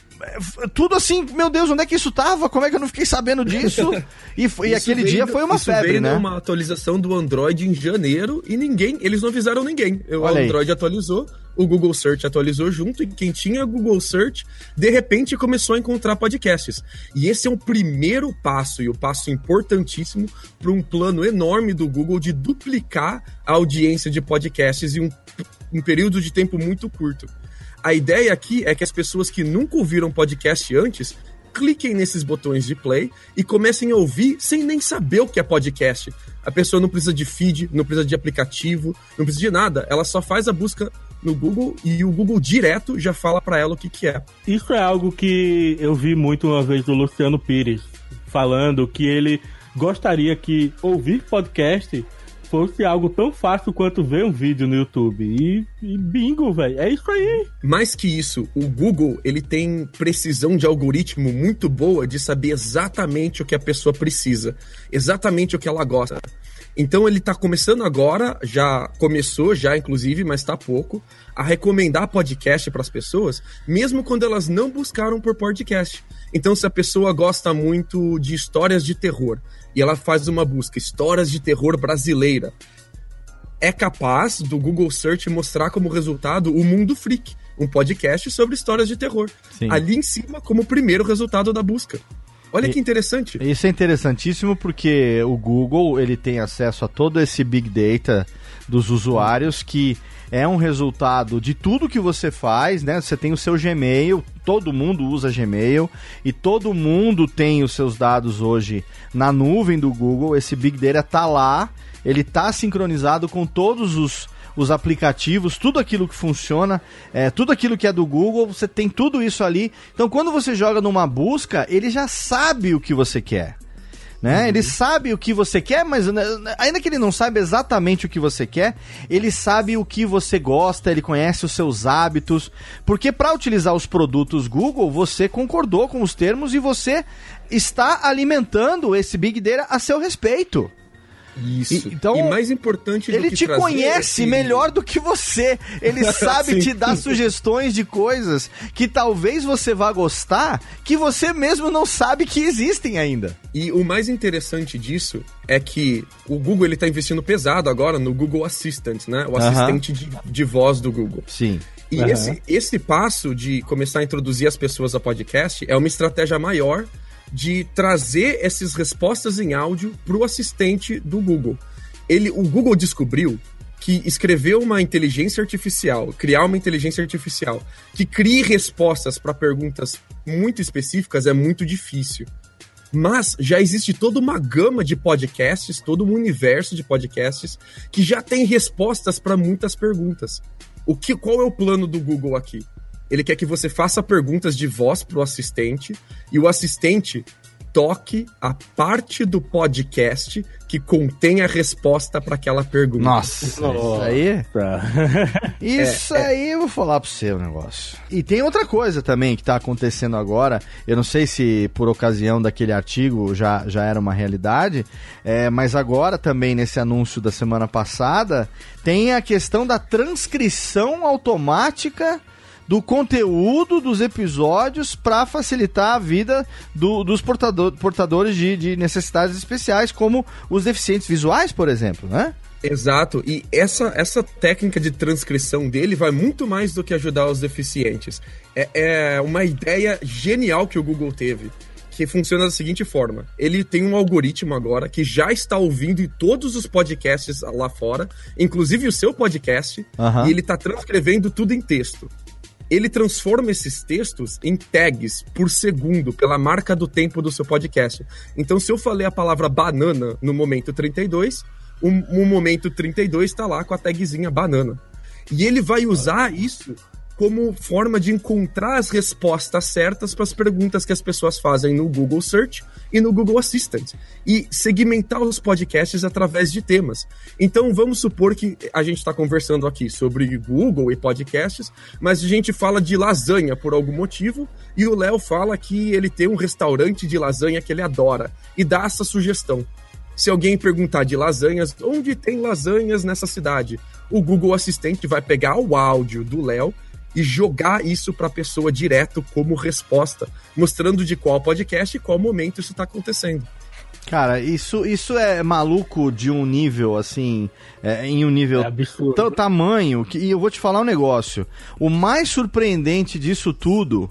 tudo assim, meu Deus, onde é que isso tava? Como é que eu não fiquei sabendo disso? E, foi, e aquele dia foi uma febre, veio né? uma atualização do Android em janeiro e ninguém, eles não avisaram ninguém. O Olha Android aí. atualizou, o Google Search atualizou junto e quem tinha Google Search, de repente começou a encontrar podcasts. E esse é um primeiro passo e o um passo importantíssimo para um plano enorme do Google de duplicar a audiência de podcasts em um, um período de tempo muito curto. A ideia aqui é que as pessoas que nunca ouviram podcast antes cliquem nesses botões de play e comecem a ouvir sem nem saber o que é podcast. A pessoa não precisa de feed, não precisa de aplicativo, não precisa de nada. Ela só faz a busca no Google e o Google direto já fala para ela o que, que é. Isso é algo que eu vi muito uma vez do Luciano Pires falando que ele gostaria que ouvir podcast fosse algo tão fácil quanto ver um vídeo no YouTube. E, e bingo, velho. É isso aí. Mais que isso, o Google ele tem precisão de algoritmo muito boa de saber exatamente o que a pessoa precisa, exatamente o que ela gosta. Então ele está começando agora, já começou já inclusive, mas está pouco, a recomendar podcast para as pessoas, mesmo quando elas não buscaram por podcast. Então se a pessoa gosta muito de histórias de terror, e ela faz uma busca histórias de terror brasileira. É capaz do Google Search mostrar como resultado o Mundo Freak, um podcast sobre histórias de terror. Sim. Ali em cima, como primeiro resultado da busca. Olha que interessante. Isso é interessantíssimo porque o Google ele tem acesso a todo esse big data dos usuários que é um resultado de tudo que você faz, né? Você tem o seu Gmail, todo mundo usa Gmail e todo mundo tem os seus dados hoje na nuvem do Google. Esse Big Data tá lá, ele tá sincronizado com todos os os aplicativos, tudo aquilo que funciona, é, tudo aquilo que é do Google, você tem tudo isso ali. Então, quando você joga numa busca, ele já sabe o que você quer né? Uhum. Ele sabe o que você quer, mas né, ainda que ele não saiba exatamente o que você quer, ele sabe o que você gosta, ele conhece os seus hábitos, porque para utilizar os produtos Google, você concordou com os termos e você está alimentando esse Big Data a seu respeito. Isso. E, então, e mais importante ele te conhece melhor do que você. Ele sabe te dar sugestões de coisas que talvez você vá gostar, que você mesmo não sabe que existem ainda. E o mais interessante disso é que o Google ele está investindo pesado agora no Google Assistant, né? O assistente de, de voz do Google. Sim. E uhum. esse, esse passo de começar a introduzir as pessoas ao podcast é uma estratégia maior de trazer essas respostas em áudio para o assistente do Google. Ele, o Google descobriu que escrever uma inteligência artificial, criar uma inteligência artificial que crie respostas para perguntas muito específicas é muito difícil. Mas já existe toda uma gama de podcasts, todo um universo de podcasts que já tem respostas para muitas perguntas. O que, qual é o plano do Google aqui? Ele quer que você faça perguntas de voz para o assistente e o assistente toque a parte do podcast que contém a resposta para aquela pergunta. Nossa, isso aí. isso é, é. aí eu vou falar para você o negócio. E tem outra coisa também que está acontecendo agora. Eu não sei se por ocasião daquele artigo já, já era uma realidade, é, mas agora também nesse anúncio da semana passada tem a questão da transcrição automática do conteúdo dos episódios para facilitar a vida do, dos portador, portadores de, de necessidades especiais, como os deficientes visuais, por exemplo, né? Exato, e essa, essa técnica de transcrição dele vai muito mais do que ajudar os deficientes. É, é uma ideia genial que o Google teve que funciona da seguinte forma: ele tem um algoritmo agora que já está ouvindo todos os podcasts lá fora, inclusive o seu podcast, uhum. e ele está transcrevendo tudo em texto ele transforma esses textos em tags por segundo, pela marca do tempo do seu podcast. Então, se eu falei a palavra banana no momento 32, o, momento 32 está lá com a tagzinha banana. E ele vai usar isso como forma de encontrar as respostas certas para as perguntas que as pessoas fazem no Google Search e no Google Assistant e segmentar os podcasts através de temas. Então vamos supor que a gente está conversando aqui sobre Google e podcasts, mas a gente fala de lasanha por algum motivo e o Léo fala que ele tem um restaurante de lasanha que ele adora e dá essa sugestão. Se alguém perguntar de lasanhas, onde tem lasanhas nessa cidade? O Google Assistente vai pegar o áudio do Léo e jogar isso para a pessoa direto como resposta, mostrando de qual podcast e qual momento isso está acontecendo. Cara, isso, isso é maluco de um nível, assim, é, em um nível É absurdo. tão tamanho, que, e eu vou te falar um negócio. O mais surpreendente disso tudo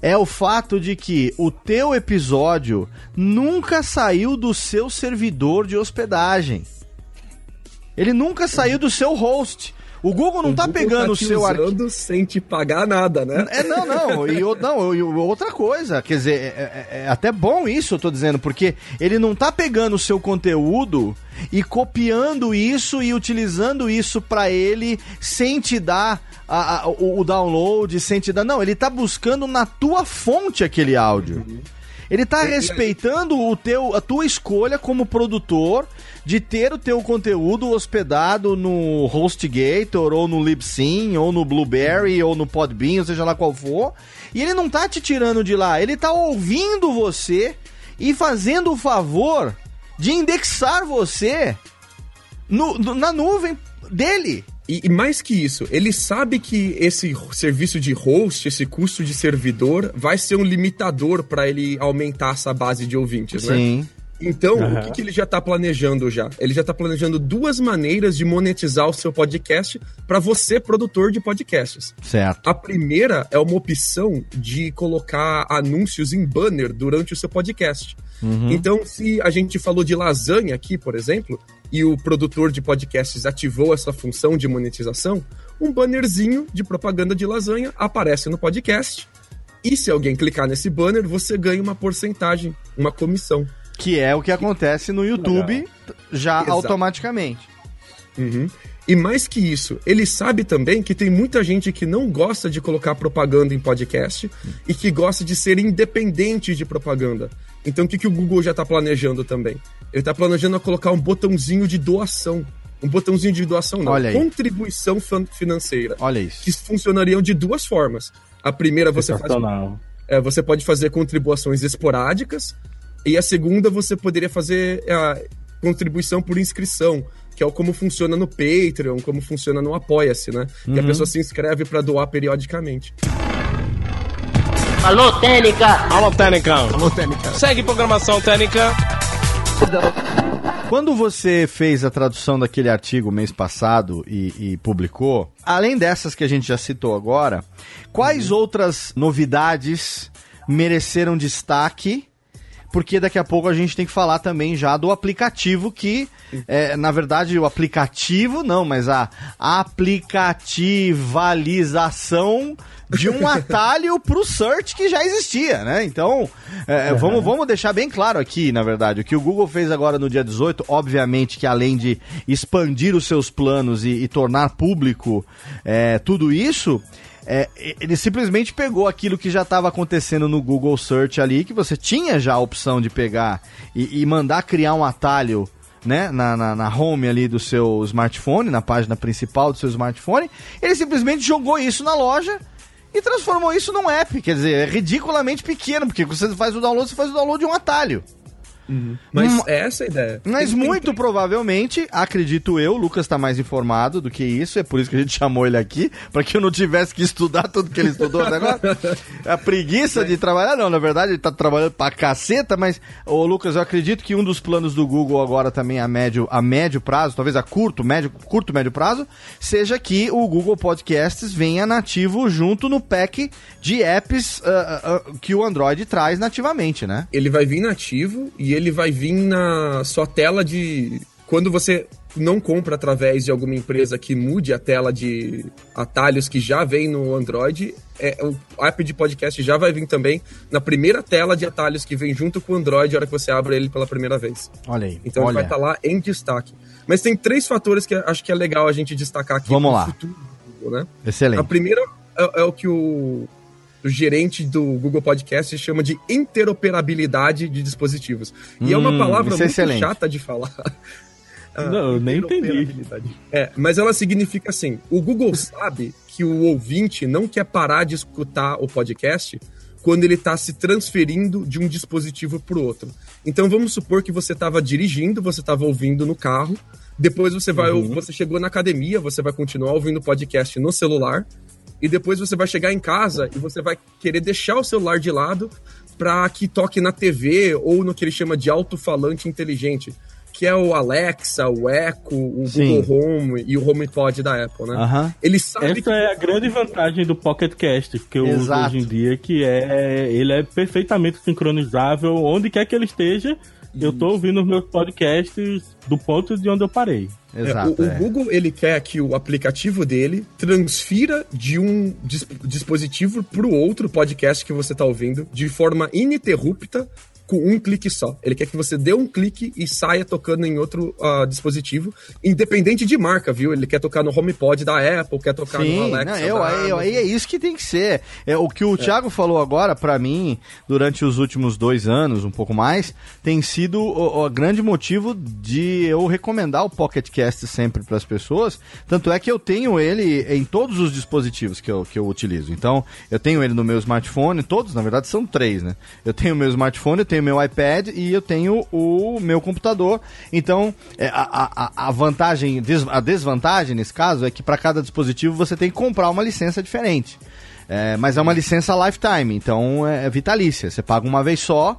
é o fato de que o teu episódio nunca saiu do seu servidor de hospedagem. Ele nunca saiu do seu host. O Google não tá Google pegando o te seu arquivo. sem te pagar nada, né? É, não, não, e, o- não, e outra coisa, quer dizer, é, é- é até bom isso, eu tô dizendo, porque ele não tá pegando o seu conteúdo e copiando isso e utilizando isso pra ele sem te dar a- a- o, o download, sem te dar. Não, ele tá buscando na tua fonte aquele áudio. Ele tá respeitando o teu, a tua escolha como produtor de ter o teu conteúdo hospedado no HostGator, ou no Libsyn, ou no Blueberry, ou no Podbean, ou seja lá qual for. E ele não tá te tirando de lá, ele tá ouvindo você e fazendo o favor de indexar você no- na nuvem dele. E, e mais que isso, ele sabe que esse serviço de host, esse custo de servidor, vai ser um limitador para ele aumentar essa base de ouvintes, né? Sim. Então, Aham. o que, que ele já tá planejando já? Ele já tá planejando duas maneiras de monetizar o seu podcast para você, produtor de podcasts. Certo. A primeira é uma opção de colocar anúncios em banner durante o seu podcast. Então, se a gente falou de lasanha aqui, por exemplo, e o produtor de podcasts ativou essa função de monetização, um bannerzinho de propaganda de lasanha aparece no podcast. E se alguém clicar nesse banner, você ganha uma porcentagem, uma comissão. Que é o que acontece no YouTube já Exato. automaticamente. Uhum. E mais que isso, ele sabe também que tem muita gente que não gosta de colocar propaganda em podcast e que gosta de ser independente de propaganda. Então o que, que o Google já está planejando também? Ele está planejando colocar um botãozinho de doação. Um botãozinho de doação, não. Olha aí. Contribuição financeira. Olha isso. Que funcionariam de duas formas. A primeira você faz é, você pode fazer contribuições esporádicas e a segunda você poderia fazer a contribuição por inscrição, que é o como funciona no Patreon, como funciona no Apoia-se, né? Que a pessoa se inscreve para doar periodicamente. Alô, Técnica! Alô, Técnica. Segue programação técnica. Quando você fez a tradução daquele artigo mês passado e, e publicou, além dessas que a gente já citou agora, quais outras novidades mereceram destaque? Porque daqui a pouco a gente tem que falar também já do aplicativo que, é, na verdade, o aplicativo não, mas a aplicativalização de um atalho pro search que já existia, né? Então, é, vamos, vamos deixar bem claro aqui, na verdade, o que o Google fez agora no dia 18, obviamente que além de expandir os seus planos e, e tornar público é, tudo isso, é, ele simplesmente pegou aquilo que já estava acontecendo no Google Search ali, que você tinha já a opção de pegar e, e mandar criar um atalho né, na, na, na home ali do seu smartphone, na página principal do seu smartphone, ele simplesmente jogou isso na loja e transformou isso num app. Quer dizer, é ridiculamente pequeno, porque você faz o download, você faz o download de um atalho. Mas Hum, é essa a ideia. Mas Tem- tem muito provavelmente, acredito eu, o Lucas tá mais informado do que isso, é por isso que a gente chamou ele aqui, para que eu não tivesse que estudar tudo que ele estudou até agora. A preguiça de trabalhar, não, na verdade ele tá trabalhando pra caceta, mas, ô Lucas, eu acredito que um dos planos do Google agora também a médio, a médio prazo, talvez a curto, médio, curto, médio prazo, seja que o Google Podcasts venha nativo junto no pack de apps ah, ah, que o Android traz nativamente, né? ele vai vir nativo e ele vai vir na sua tela de. Quando você não compra através de alguma empresa que mude a tela de atalhos que já vem no Android, é, o app de podcast já vai vir também na primeira tela de atalhos que vem junto com o Android na hora que você abre ele pela primeira vez. Olha aí. Então ele olha. vai estar lá em destaque. Mas tem três fatores que acho que é legal a gente destacar aqui Vamos lá. futuro né? Excelente. A primeira é, é o que o, o gerente do Google Podcast chama de interoperabilidade de dispositivos. E é uma Hum, palavra é muito excelente. chata de falar. Ah, Não, eu nem entendi. É, mas ela significa assim: o Google sabe que o ouvinte não quer parar de escutar o podcast quando ele está se transferindo de um dispositivo para o outro. Então vamos supor que você estava dirigindo, você estava ouvindo no carro, depois você vai, você chegou na academia, você vai continuar ouvindo o podcast no celular. E depois você vai chegar em casa e você vai querer deixar o celular de lado para que toque na TV ou no que ele chama de alto-falante inteligente que é o Alexa, o Echo, o Sim. Google Home e o HomePod da Apple, né? Uhum. Ele sabe Essa que... é a grande vantagem do Pocket Cast que eu Exato. uso hoje em dia, que é ele é perfeitamente sincronizável onde quer que ele esteja. Isso. Eu tô ouvindo os meus podcasts do ponto de onde eu parei. Exato, é, o, é. o, Google ele quer que o aplicativo dele transfira de um dispositivo para o outro podcast que você está ouvindo de forma ininterrupta com um clique só. Ele quer que você dê um clique e saia tocando em outro uh, dispositivo, independente de marca, viu? Ele quer tocar no HomePod da Apple, quer tocar Sim, no Alexa. Não, eu, eu, aí é isso que tem que ser. É, o que o é. Thiago falou agora, para mim, durante os últimos dois anos, um pouco mais, tem sido o, o grande motivo de eu recomendar o Pocket Cast sempre para as pessoas. Tanto é que eu tenho ele em todos os dispositivos que eu, que eu utilizo. Então, eu tenho ele no meu smartphone, todos, na verdade, são três, né? Eu tenho o meu smartphone, eu tenho meu iPad e eu tenho o meu computador. Então, é, a, a, a vantagem, a desvantagem nesse caso é que para cada dispositivo você tem que comprar uma licença diferente. É, mas é uma licença lifetime, então é, é vitalícia. Você paga uma vez só.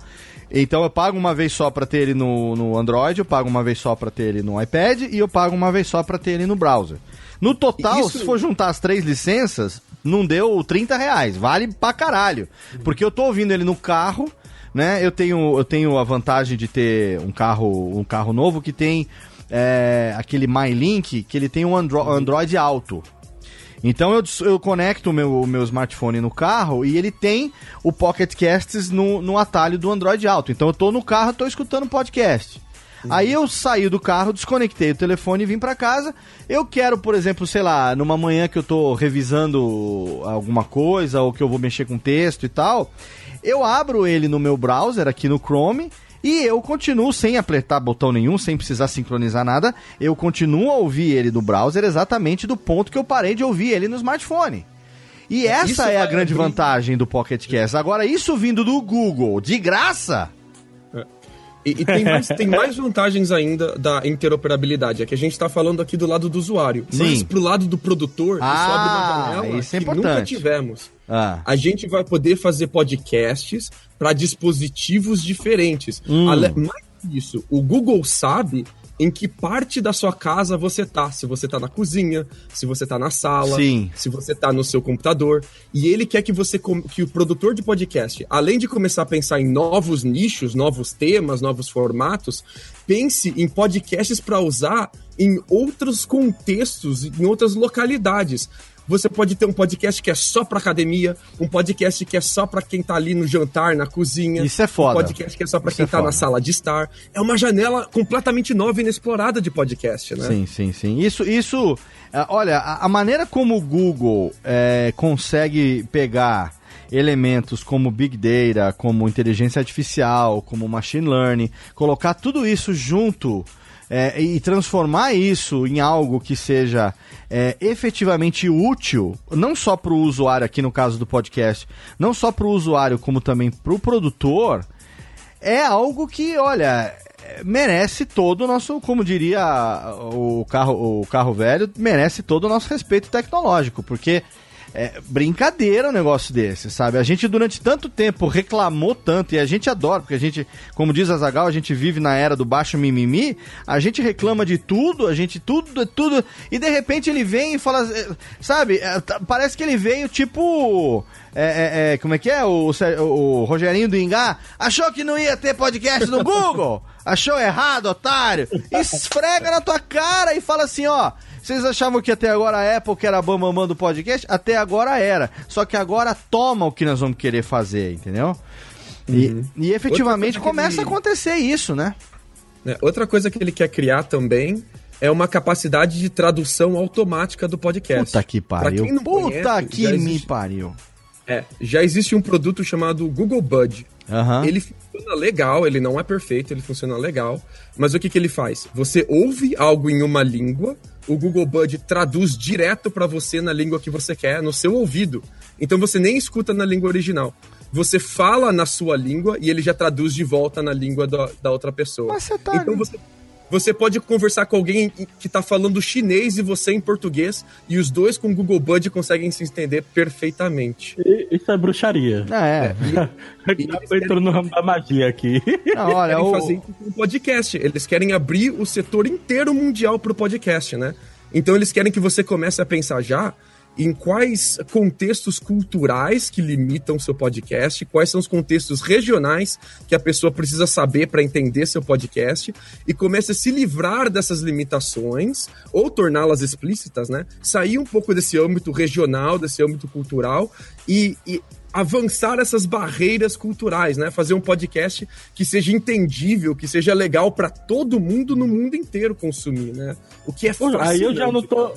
Então eu pago uma vez só para ter ele no, no Android, eu pago uma vez só para ter ele no iPad e eu pago uma vez só para ter ele no browser. No total, Isso... se for juntar as três licenças, não deu 30 reais. Vale pra caralho. Porque eu tô ouvindo ele no carro, né? Eu tenho, eu tenho a vantagem de ter um carro, um carro novo que tem é, aquele MyLink, que ele tem um Andro Android alto. Então eu, eu conecto o meu, o meu smartphone no carro e ele tem o Pocket Casts no, no atalho do Android alto. Então eu tô no carro, tô escutando podcast. Aí eu saí do carro, desconectei o telefone e vim para casa. Eu quero, por exemplo, sei lá, numa manhã que eu tô revisando alguma coisa ou que eu vou mexer com texto e tal, eu abro ele no meu browser aqui no Chrome e eu continuo sem apertar botão nenhum, sem precisar sincronizar nada. Eu continuo a ouvir ele no browser exatamente do ponto que eu parei de ouvir ele no smartphone. E essa isso é a grande abrir... vantagem do Pocket Cast. Agora, isso vindo do Google, de graça, e, e tem, mais, tem mais vantagens ainda da interoperabilidade. É que a gente está falando aqui do lado do usuário. Sim. Mas pro lado do produtor, ah, isso abre uma janela isso é que importante. nunca tivemos. Ah. A gente vai poder fazer podcasts para dispositivos diferentes. Hum. Mais isso, o Google sabe em que parte da sua casa você tá. Se você tá na cozinha, se você tá na sala, Sim. se você tá no seu computador. E ele quer que você que o produtor de podcast, além de começar a pensar em novos nichos, novos temas, novos formatos, pense em podcasts para usar em outros contextos, em outras localidades. Você pode ter um podcast que é só para academia, um podcast que é só para quem tá ali no jantar, na cozinha. Isso é foda. Um podcast que é só para quem é tá foda. na sala de estar. É uma janela completamente nova e inexplorada de podcast, né? Sim, sim, sim. Isso, isso. É, olha, a, maneira como o Google é, consegue pegar elementos como Big Data, como inteligência artificial, como machine learning, colocar tudo isso junto é, e transformar isso em algo que seja é, efetivamente útil, não só para o usuário, aqui no caso do podcast, não só para o usuário, como também para o produtor, é algo que, olha, merece todo o nosso, como diria o carro, o carro velho, merece todo o nosso respeito tecnológico, porque é brincadeira um negócio desse, sabe? A gente durante tanto tempo reclamou tanto e a gente adora, porque a gente, como diz a Zagal, a gente vive na era do baixo mimimi, a gente reclama de tudo, a gente tudo, tudo, e de repente ele vem e fala, é, sabe? É, tá, parece que ele veio tipo. É, é, é, como é que é? O, o Rogerinho do Ingá achou que não ia ter podcast no Google? Achou errado, otário? Esfrega na tua cara e fala assim, ó. Vocês achavam que até agora a Apple que era a bambambam do podcast? Até agora era. Só que agora toma o que nós vamos querer fazer, entendeu? E, uhum. e efetivamente começa ele... a acontecer isso, né? É, outra coisa que ele quer criar também é uma capacidade de tradução automática do podcast. Puta que pariu. Puta conhece, que me pariu. É, já existe um produto chamado Google Bud. Uhum. Ele funciona legal, ele não é perfeito, ele funciona legal. Mas o que, que ele faz? Você ouve algo em uma língua, o Google Bud traduz direto para você na língua que você quer, no seu ouvido. Então você nem escuta na língua original. Você fala na sua língua e ele já traduz de volta na língua da, da outra pessoa. Mas você tá... Então você Você pode conversar com alguém que está falando chinês e você em português, e os dois com o Google Bud conseguem se entender perfeitamente. Isso é bruxaria. Ah, é. é e, e entrou no ramo da magia aqui. Não, olha, querem o... fazer um podcast. Eles querem abrir o setor inteiro mundial para o podcast, né? Então eles querem que você comece a pensar já em quais contextos culturais que limitam seu podcast, quais são os contextos regionais que a pessoa precisa saber para entender seu podcast e comece a se livrar dessas limitações ou torná-las explícitas, né? Sair um pouco desse âmbito regional, desse âmbito cultural e, e avançar essas barreiras culturais, né? Fazer um podcast que seja entendível, que seja legal para todo mundo no mundo inteiro consumir, né? O que é fácil. Aí eu já não tô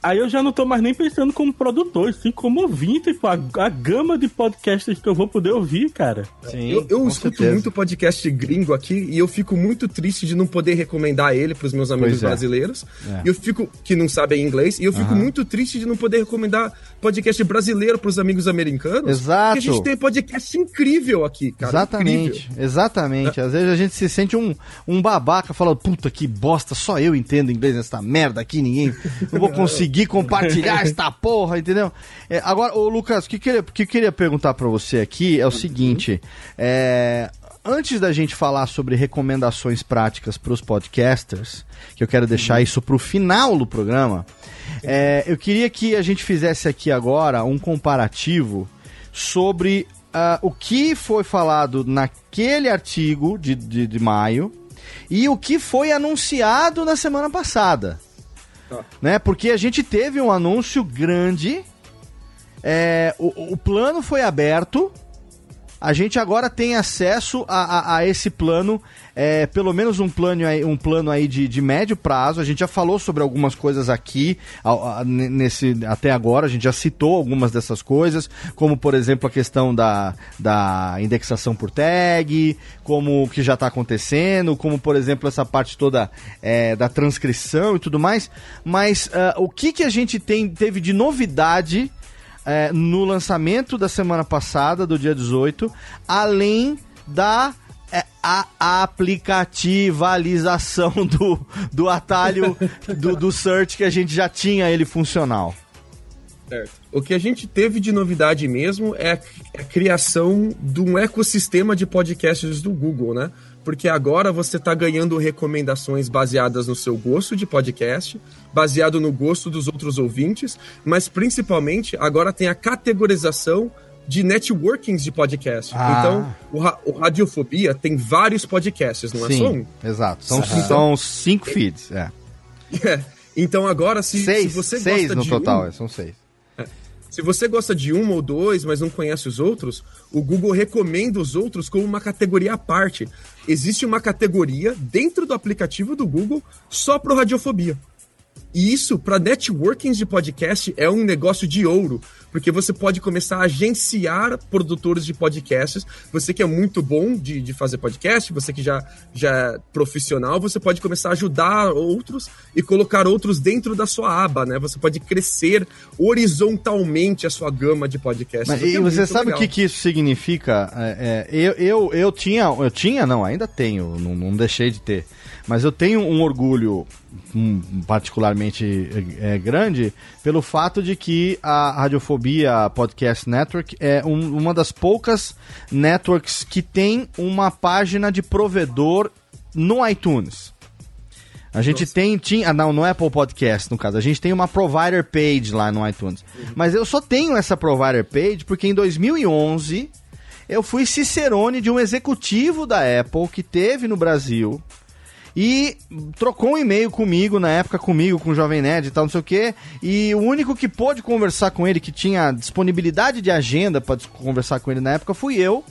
Aí eu já não tô mais nem pensando como produtor, sim como ouvinte, tipo, a, a gama de podcasts que eu vou poder ouvir, cara. Sim, eu eu escuto certeza. muito podcast gringo aqui e eu fico muito triste de não poder recomendar ele pros meus amigos é. brasileiros. É. E eu fico, que não sabem inglês, e eu fico uhum. muito triste de não poder recomendar podcast brasileiro pros amigos americanos. Exato. Porque a gente tem podcast incrível aqui, cara. Exatamente, incrível. exatamente. É. Às vezes a gente se sente um, um babaca falando, puta que bosta, só eu entendo inglês nessa merda aqui, ninguém. Não vou conseguir conseguir compartilhar esta porra, entendeu? É, agora, ô Lucas, o que, que, que eu queria perguntar para você aqui é o seguinte: é, antes da gente falar sobre recomendações práticas para os podcasters, que eu quero deixar isso para o final do programa, é, eu queria que a gente fizesse aqui agora um comparativo sobre uh, o que foi falado naquele artigo de, de, de maio e o que foi anunciado na semana passada. Né? Porque a gente teve um anúncio grande. É, o, o plano foi aberto. A gente agora tem acesso a, a, a esse plano é, pelo menos um plano aí, um plano aí de, de médio prazo. A gente já falou sobre algumas coisas aqui a, nesse, até agora, a gente já citou algumas dessas coisas, como por exemplo a questão da, da indexação por tag, como o que já está acontecendo, como por exemplo essa parte toda é, da transcrição e tudo mais. Mas uh, o que, que a gente tem, teve de novidade é, no lançamento da semana passada, do dia 18, além da é a aplicativalização do, do atalho do, do search que a gente já tinha ele funcional. Certo. O que a gente teve de novidade mesmo é a criação de um ecossistema de podcasts do Google, né? Porque agora você está ganhando recomendações baseadas no seu gosto de podcast, baseado no gosto dos outros ouvintes, mas principalmente agora tem a categorização de networkings de podcast. Ah. Então, o, o, Radiofobia tem vários podcasts, não Sim, é só um? Exato. São, são cinco feeds. É. é. Então, agora, se, seis, se você seis gosta no de. total, um, é, são seis. Se você gosta de um ou dois, mas não conhece os outros, o Google recomenda os outros como uma categoria à parte. Existe uma categoria dentro do aplicativo do Google só para Radiofobia. E isso, para networkings de podcast, é um negócio de ouro, porque você pode começar a agenciar produtores de podcasts. Você que é muito bom de, de fazer podcast, você que já, já é profissional, você pode começar a ajudar outros e colocar outros dentro da sua aba, né? Você pode crescer horizontalmente a sua gama de podcasts. Mas, e é você sabe o que, que isso significa? É, é, eu, eu, eu tinha, eu tinha, não, ainda tenho, não, não deixei de ter. Mas eu tenho um orgulho um, particularmente é, grande pelo fato de que a Radiofobia Podcast Network é um, uma das poucas networks que tem uma página de provedor no iTunes. A gente Nossa. tem, tinha, ah, não, no Apple Podcast, no caso, a gente tem uma provider page lá no iTunes. Uhum. Mas eu só tenho essa provider page porque em 2011 eu fui cicerone de um executivo da Apple que teve no Brasil e trocou um e-mail comigo, na época comigo, com o Jovem Nerd e tal, não sei o quê. E o único que pôde conversar com ele, que tinha disponibilidade de agenda para conversar com ele na época, fui eu.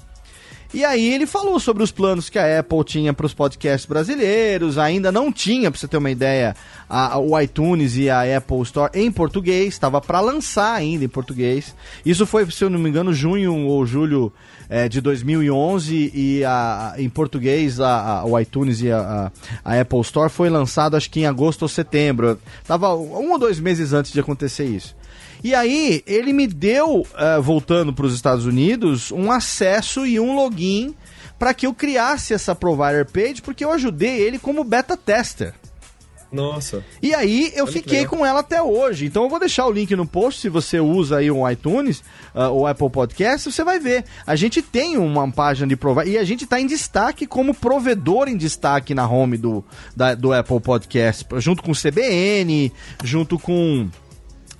E aí ele falou sobre os planos que a Apple tinha para os podcasts brasileiros, ainda não tinha, para você ter uma ideia, a, o iTunes e a Apple Store em português, estava para lançar ainda em português. Isso foi, se eu não me engano, junho ou julho é, de 2011 e a, em português a, a, o iTunes e a, a, Apple Store foi lançado acho que em agosto ou setembro. Tava um ou dois meses antes de acontecer isso. E aí ele me deu, uh, voltando para os Estados Unidos, um acesso e um login para que eu criasse essa provider page, porque eu ajudei ele como beta tester. Nossa. E aí eu Olha fiquei com ela até hoje. Então eu vou deixar o link no post se você usa aí o iTunes, uh, o Apple Podcast, você vai ver. A gente tem uma página de provider e a gente está em destaque como provedor em destaque na home do, da, do Apple Podcast, junto com o CBN, junto com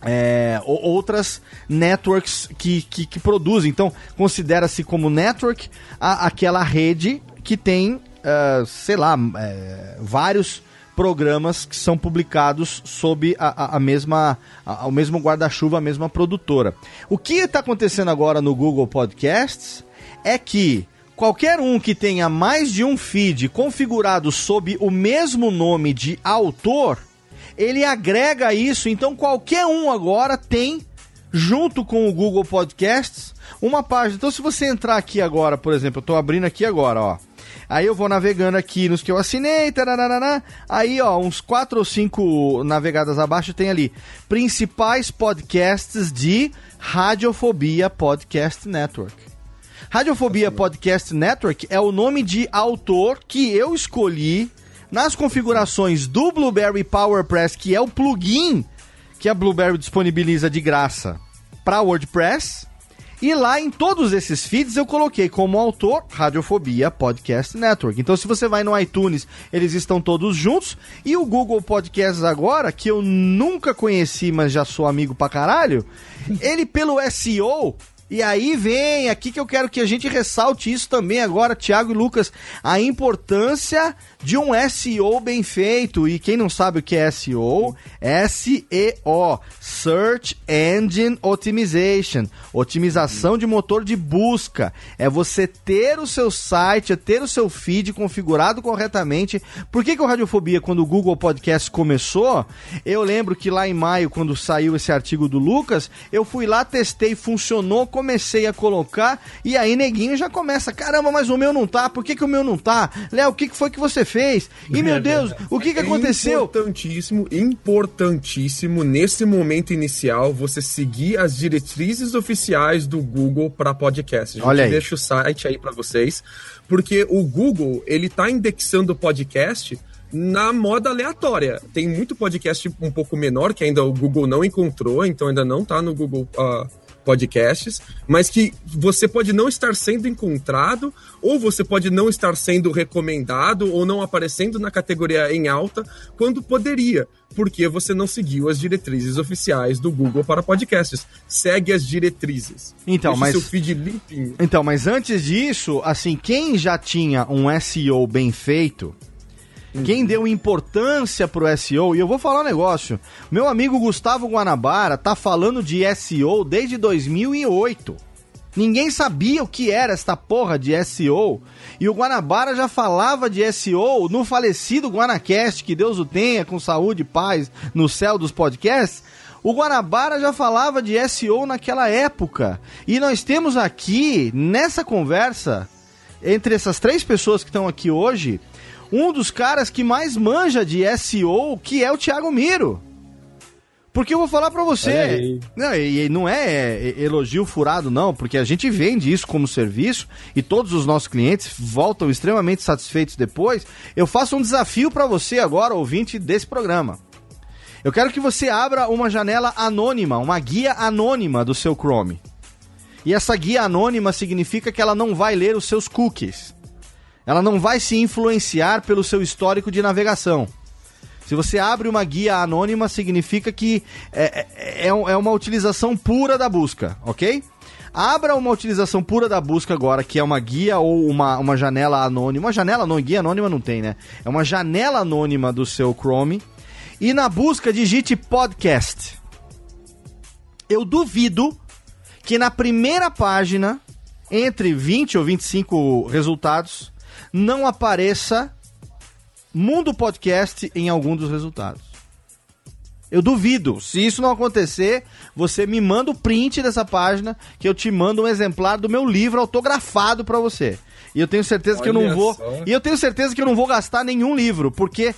é, outras networks que, que, que produzem. Então, considera-se como network a, aquela rede que tem, uh, sei lá, é, vários programas que são publicados sob a, a, a mesma, a, o mesmo guarda-chuva, a mesma produtora. O que está acontecendo agora no Google Podcasts é que qualquer um que tenha mais de um feed configurado sob o mesmo nome de autor, ele agrega isso. Então qualquer um agora tem junto com o Google Podcasts uma página. Então se você entrar aqui agora, por exemplo, eu estou abrindo aqui agora, ó. Aí eu vou navegando aqui nos que eu assinei, tararara, aí ó, uns quatro ou cinco navegadas abaixo tem ali principais podcasts de Radiofobia Podcast Network. Radiofobia Podcast Network é o nome de autor que eu escolhi nas configurações do Blueberry PowerPress, que é o plugin que a Blueberry disponibiliza de graça para WordPress e lá em todos esses feeds eu coloquei como autor Radiofobia Podcast Network. Então se você vai no iTunes, eles estão todos juntos. E o Google Podcasts agora, que eu nunca conheci, mas já sou amigo pra caralho, ele pelo SEO e aí vem aqui que eu quero que a gente ressalte isso também agora, Thiago e Lucas, a importância de um SEO bem feito. E quem não sabe o que é SEO, SEO, Search Engine Optimization, otimização de motor de busca. É você ter o seu site, é ter o seu feed configurado corretamente. Por que, que o Radiofobia, quando o Google Podcast começou, eu lembro que lá em maio, quando saiu esse artigo do Lucas, eu fui lá, testei, funcionou comecei a colocar e aí neguinho já começa, caramba, mas o meu não tá, por que, que o meu não tá? Léo, o que, que foi que você fez? E meu Deus, o que, que aconteceu? É importantíssimo, importantíssimo nesse momento inicial você seguir as diretrizes oficiais do Google para podcast. Olha aí. deixa o site aí para vocês, porque o Google, ele tá indexando o podcast na moda aleatória. Tem muito podcast um pouco menor que ainda o Google não encontrou, então ainda não tá no Google uh, podcasts, mas que você pode não estar sendo encontrado, ou você pode não estar sendo recomendado, ou não aparecendo na categoria em alta, quando poderia, porque você não seguiu as diretrizes oficiais do Google para podcasts. Segue as diretrizes. Então, Deixe mas seu feed limpinho. Então, mas antes disso, assim, quem já tinha um SEO bem feito, quem deu importância pro SEO, e eu vou falar um negócio. Meu amigo Gustavo Guanabara tá falando de SEO desde 2008. Ninguém sabia o que era esta porra de SEO. E o Guanabara já falava de SEO no falecido Guanacast, que Deus o tenha, com saúde e paz no céu dos podcasts. O Guanabara já falava de SEO naquela época. E nós temos aqui, nessa conversa, entre essas três pessoas que estão aqui hoje, um dos caras que mais manja de SEO, que é o Thiago Miro. Porque eu vou falar para você, não, e não é elogio furado não, porque a gente vende isso como serviço e todos os nossos clientes voltam extremamente satisfeitos depois. Eu faço um desafio para você agora, ouvinte desse programa. Eu quero que você abra uma janela anônima, uma guia anônima do seu Chrome. E essa guia anônima significa que ela não vai ler os seus cookies. Ela não vai se influenciar pelo seu histórico de navegação. Se você abre uma guia anônima, significa que é, é, é, é uma utilização pura da busca, ok? Abra uma utilização pura da busca agora, que é uma guia ou uma, uma janela anônima. Uma janela não, guia anônima não tem, né? É uma janela anônima do seu Chrome. E na busca digite podcast. Eu duvido que na primeira página, entre 20 ou 25 resultados, não apareça Mundo Podcast em algum dos resultados. Eu duvido. Se isso não acontecer, você me manda o print dessa página que eu te mando um exemplar do meu livro autografado para você. E eu tenho certeza Olha que eu não vou. Só. E eu tenho certeza que eu não vou gastar nenhum livro, porque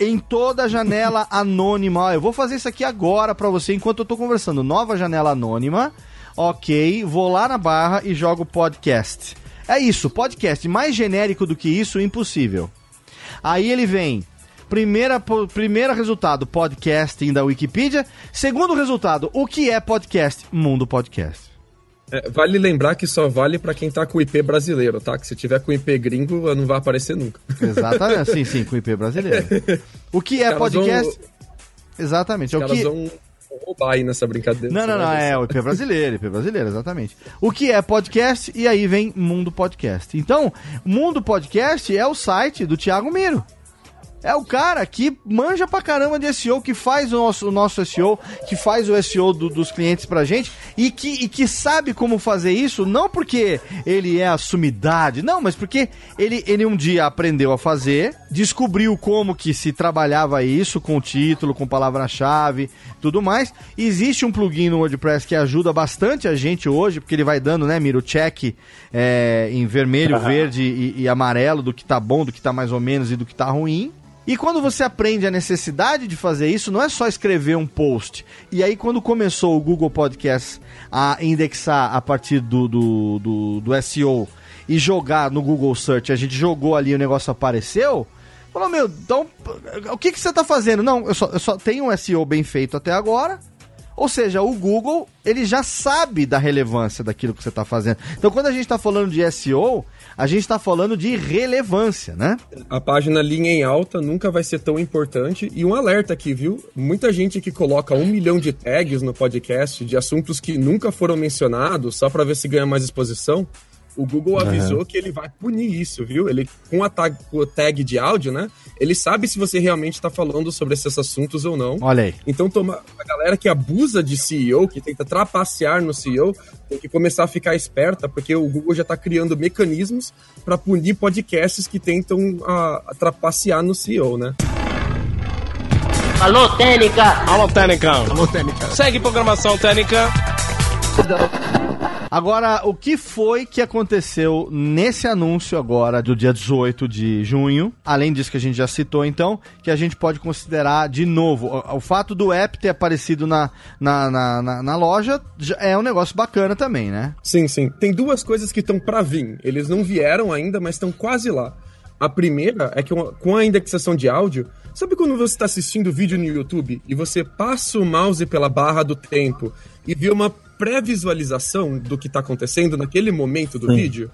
em toda janela anônima, eu vou fazer isso aqui agora para você enquanto eu tô conversando. Nova janela anônima. OK, vou lá na barra e jogo podcast. É isso, podcast mais genérico do que isso, impossível. Aí ele vem Primeira, primeiro resultado, podcasting da Wikipedia. Segundo resultado, o que é podcast? Mundo Podcast. É, vale lembrar que só vale para quem tá com IP brasileiro, tá? Que se tiver com IP gringo, não vai aparecer nunca. Exatamente, sim, sim, com IP brasileiro. O que é podcast? Vão... Exatamente. Os o que... vão roubar aí nessa brincadeira. Não, não, não, é o IP brasileiro, IP brasileiro, exatamente. O que é podcast? E aí vem Mundo Podcast. Então, Mundo Podcast é o site do Thiago Miro. É o cara que manja pra caramba de SEO, que faz o nosso, o nosso SEO, que faz o SEO do, dos clientes pra gente e que, e que sabe como fazer isso, não porque ele é a sumidade, não, mas porque ele, ele um dia aprendeu a fazer, descobriu como que se trabalhava isso com título, com palavra-chave, tudo mais. Existe um plugin no WordPress que ajuda bastante a gente hoje, porque ele vai dando, né, Miro, check é, em vermelho, uhum. verde e, e amarelo do que tá bom, do que tá mais ou menos e do que tá ruim. E quando você aprende a necessidade de fazer isso, não é só escrever um post. E aí, quando começou o Google Podcast a indexar a partir do, do, do, do SEO e jogar no Google Search, a gente jogou ali o negócio apareceu. Falou, meu, então, o que, que você está fazendo? Não, eu só, eu só tenho um SEO bem feito até agora. Ou seja, o Google, ele já sabe da relevância daquilo que você está fazendo. Então, quando a gente está falando de SEO, a gente está falando de relevância, né? A página linha em alta nunca vai ser tão importante. E um alerta aqui, viu? Muita gente que coloca um milhão de tags no podcast de assuntos que nunca foram mencionados, só para ver se ganha mais exposição. O Google avisou uhum. que ele vai punir isso, viu? Ele, com a tag, com a tag de áudio, né? Ele sabe se você realmente está falando sobre esses assuntos ou não. Olha aí. Então, toma, a galera que abusa de CEO, que tenta trapacear no CEO, tem que começar a ficar esperta, porque o Google já está criando mecanismos para punir podcasts que tentam a, a trapacear no CEO, né? Alô, Técnica! Alô, Técnica! Alô, Técnica! Segue programação Técnica! Agora, o que foi que aconteceu nesse anúncio agora do dia 18 de junho? Além disso que a gente já citou, então, que a gente pode considerar de novo. O, o fato do app ter aparecido na, na, na, na, na loja é um negócio bacana também, né? Sim, sim. Tem duas coisas que estão para vir. Eles não vieram ainda, mas estão quase lá. A primeira é que com a indexação de áudio, sabe quando você está assistindo vídeo no YouTube e você passa o mouse pela barra do tempo e vê uma pré-visualização do que está acontecendo naquele momento do Sim. vídeo.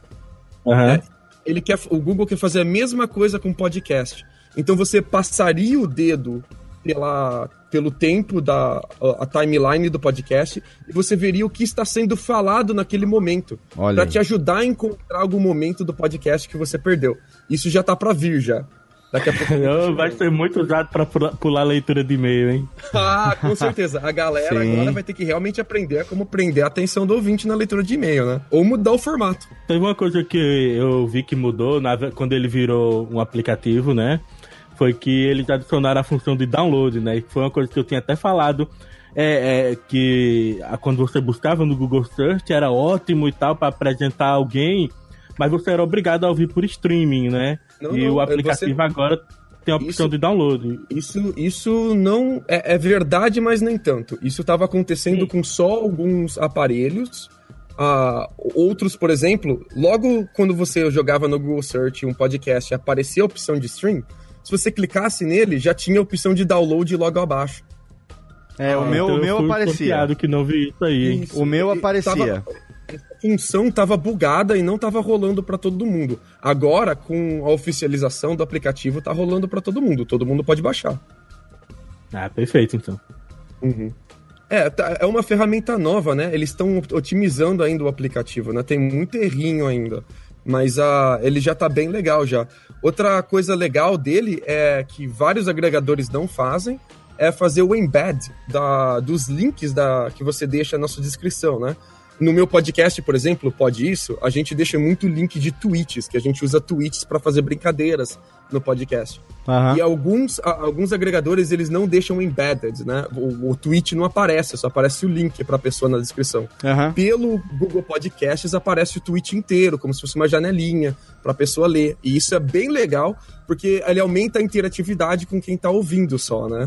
Uhum. É, ele quer, o Google quer fazer a mesma coisa com podcast. Então você passaria o dedo pela, pelo tempo da a, a timeline do podcast e você veria o que está sendo falado naquele momento para te ajudar a encontrar algum momento do podcast que você perdeu. Isso já está para vir já. Daqui a pouco. Não, vai ser muito usado para pular a leitura de e-mail, hein? Ah, com certeza. A galera Sim. agora vai ter que realmente aprender como prender a atenção do ouvinte na leitura de e-mail, né? Ou mudar o formato. Teve uma coisa que eu vi que mudou na, quando ele virou um aplicativo, né? Foi que eles adicionaram a função de download, né? E foi uma coisa que eu tinha até falado. É, é, que quando você buscava no Google Search era ótimo e tal para apresentar alguém, mas você era obrigado a ouvir por streaming, né? Não, e não, o aplicativo você... agora tem a opção isso, de download. Isso, isso não é, é verdade, mas nem tanto. Isso estava acontecendo Sim. com só alguns aparelhos. Uh, outros, por exemplo, logo quando você jogava no Google Search um podcast e aparecia a opção de stream, se você clicasse nele, já tinha a opção de download logo abaixo. É, ah, o meu, então o meu aparecia. que não vi isso aí. Isso, o meu aparecia. Tava, função estava bugada e não estava rolando para todo mundo. Agora, com a oficialização do aplicativo, está rolando para todo mundo. Todo mundo pode baixar. Ah, perfeito, então. Uhum. É, tá, é uma ferramenta nova, né? Eles estão otimizando ainda o aplicativo, né? Tem muito errinho ainda. Mas uh, ele já está bem legal já. Outra coisa legal dele é que vários agregadores não fazem, é fazer o embed da, dos links da, que você deixa na sua descrição, né? No meu podcast, por exemplo, Pode Isso, a gente deixa muito link de tweets, que a gente usa tweets para fazer brincadeiras no podcast. Uhum. E alguns, alguns agregadores, eles não deixam embedded, né? O, o tweet não aparece, só aparece o link para a pessoa na descrição. Uhum. Pelo Google Podcasts aparece o tweet inteiro, como se fosse uma janelinha para a pessoa ler. E isso é bem legal, porque ele aumenta a interatividade com quem está ouvindo só, né?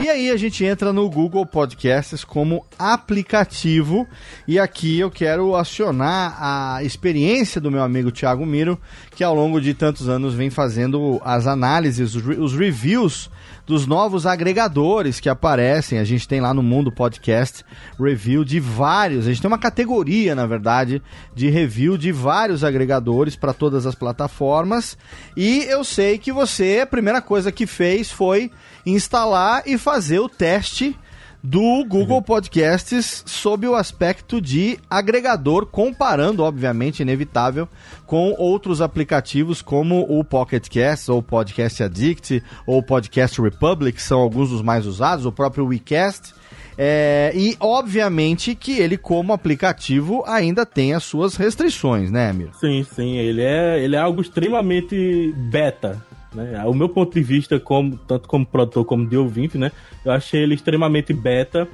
E aí a gente entra no Google Podcasts como aplicativo e aqui eu quero acionar a experiência do meu amigo Thiago Miro, que ao longo de tantos anos vem fazendo as análises, os reviews dos novos agregadores que aparecem. A gente tem lá no Mundo Podcast review de vários. A gente tem uma categoria, na verdade, de review de vários agregadores para todas as plataformas. E eu sei que você, a primeira coisa que fez foi instalar e fazer o teste do Google Podcasts sob o aspecto de agregador, comparando, obviamente, inevitável, com outros aplicativos como o Pocket Cast, ou Podcast Addict, ou Podcast Republic, que são alguns dos mais usados, o próprio WeCast. É, e, obviamente, que ele, como aplicativo, ainda tem as suas restrições, né, Amir? Sim, sim. Ele é, ele é algo extremamente beta. Né? O meu ponto de vista, como, tanto como produtor como de ouvinte, né? Eu achei ele extremamente beta.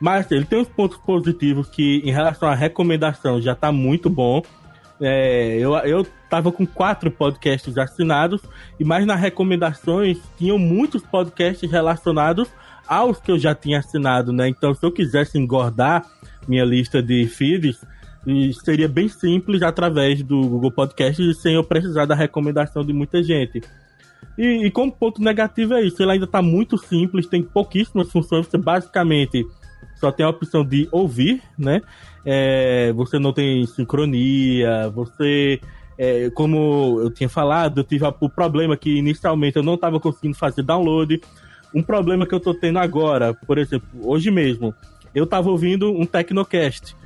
Mas ele tem uns pontos positivos que, em relação à recomendação, já está muito bom. É, eu, eu tava com quatro podcasts assinados, e mais nas recomendações tinham muitos podcasts relacionados aos que eu já tinha assinado, né? Então, se eu quisesse engordar minha lista de feeds, seria bem simples através do Google Podcasts sem eu precisar da recomendação de muita gente. E, e como ponto negativo é isso, ele ainda está muito simples, tem pouquíssimas funções, você basicamente só tem a opção de ouvir, né? É, você não tem sincronia, você, é, como eu tinha falado, eu tive o problema que inicialmente eu não estava conseguindo fazer download. Um problema que eu estou tendo agora, por exemplo, hoje mesmo, eu estava ouvindo um Tecnocast.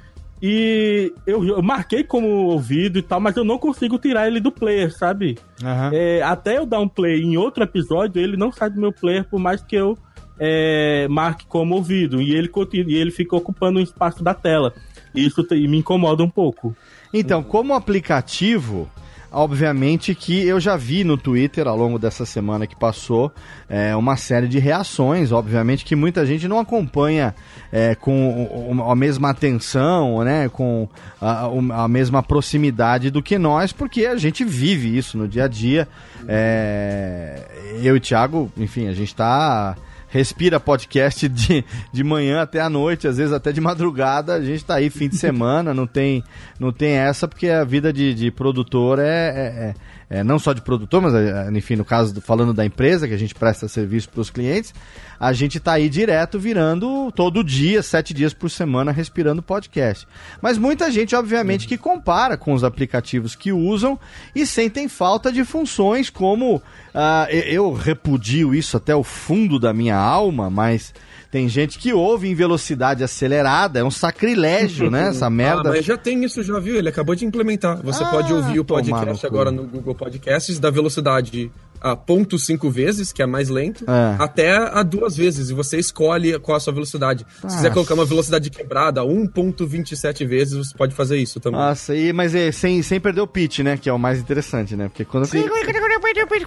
E eu, eu, marquei como ouvido e tal, mas eu não consigo tirar ele do player, sabe? Uhum. É, até eu dar um play em outro episódio, ele não sai do meu player, por mais que eu é, marque como ouvido. E ele, e ele fica ocupando um espaço da tela. Isso me incomoda um pouco. Então, como aplicativo, Obviamente que eu já vi no Twitter ao longo dessa semana que passou é, uma série de reações. Obviamente que muita gente não acompanha é, com a mesma atenção, né, com a, a, mesma proximidade do que nós, porque a gente vive isso no dia a dia. É, eu e o Thiago, enfim, a gente está respira podcast de, de manhã até a noite, às vezes até de madrugada. A gente tá aí fim de semana, não tem, não tem essa, porque a vida de, de produtor é, é, é é, não só de produtor, mas é, enfim, no caso, do, falando da empresa, que a gente presta serviço para os clientes, a gente está aí direto virando todo dia, sete dias por semana, respirando podcast. Mas muita gente, obviamente, que compara com os aplicativos que usam e sentem falta de funções como. Uh, eu repudio isso até o fundo da minha alma, mas tem gente que ouve em velocidade acelerada, é um sacrilégio, né? Essa merda. Ah, mas já tem isso, já viu? Ele acabou de implementar. Você ah, pode ouvir o podcast agora no Google Podcasts da velocidade a ponto cinco vezes, que é mais lento, é. até a duas vezes. E você escolhe qual a sua velocidade. Nossa. Se quiser colocar uma velocidade quebrada, 1.27 vezes, você pode fazer isso também. Nossa, e, mas é, sem, sem perder o pitch, né? Que é o mais interessante, né? Porque quando,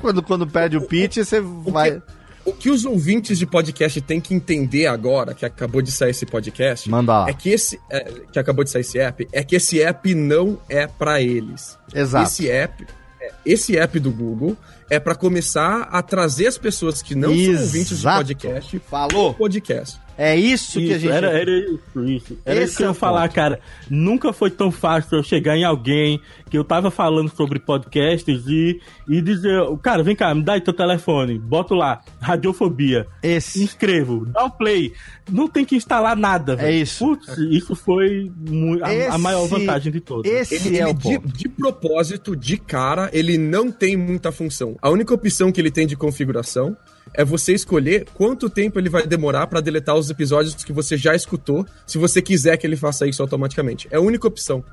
quando, quando perde o pitch, você vai... O que os ouvintes de podcast têm que entender agora, que acabou de sair esse podcast, Manda lá. é que esse é, que acabou de sair esse app, é que esse app não é para eles. Exato. Esse app, é, esse app do Google é para começar a trazer as pessoas que não Exato. são ouvintes de podcast Falou. podcast. É isso, isso, que a gente. Era, era isso, isso. Era Esse isso que eu ia é falar, cara. Nunca foi tão fácil eu chegar em alguém que eu tava falando sobre podcasts e, e dizer, cara, vem cá, me dá aí teu telefone, boto lá, radiofobia. Esse. Inscrevo, dá o play. Não tem que instalar nada. Véio. É isso. Putz, isso foi a, esse, a, maior vantagem de todas. Esse ele, é ele, o de, de propósito, de cara, ele não tem muita função. A única opção que ele tem de configuração é você escolher quanto tempo ele vai demorar para deletar os episódios que você já escutou, se você quiser que ele faça isso automaticamente. É a única opção.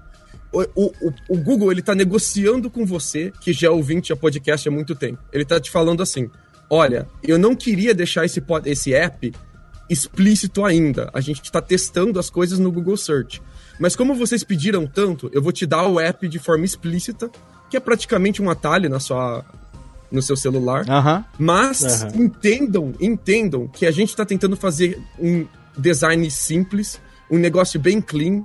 O, o, o Google ele tá negociando com você, que já é ouvinte a podcast há muito tempo. Ele tá te falando assim: olha, eu não queria deixar esse, esse app explícito ainda. A gente está testando as coisas no Google Search. Mas como vocês pediram tanto, eu vou te dar o app de forma explícita, que é praticamente um atalho na sua, no seu celular. Mas entendam, entendam que a gente está tentando fazer um design simples, um negócio bem clean,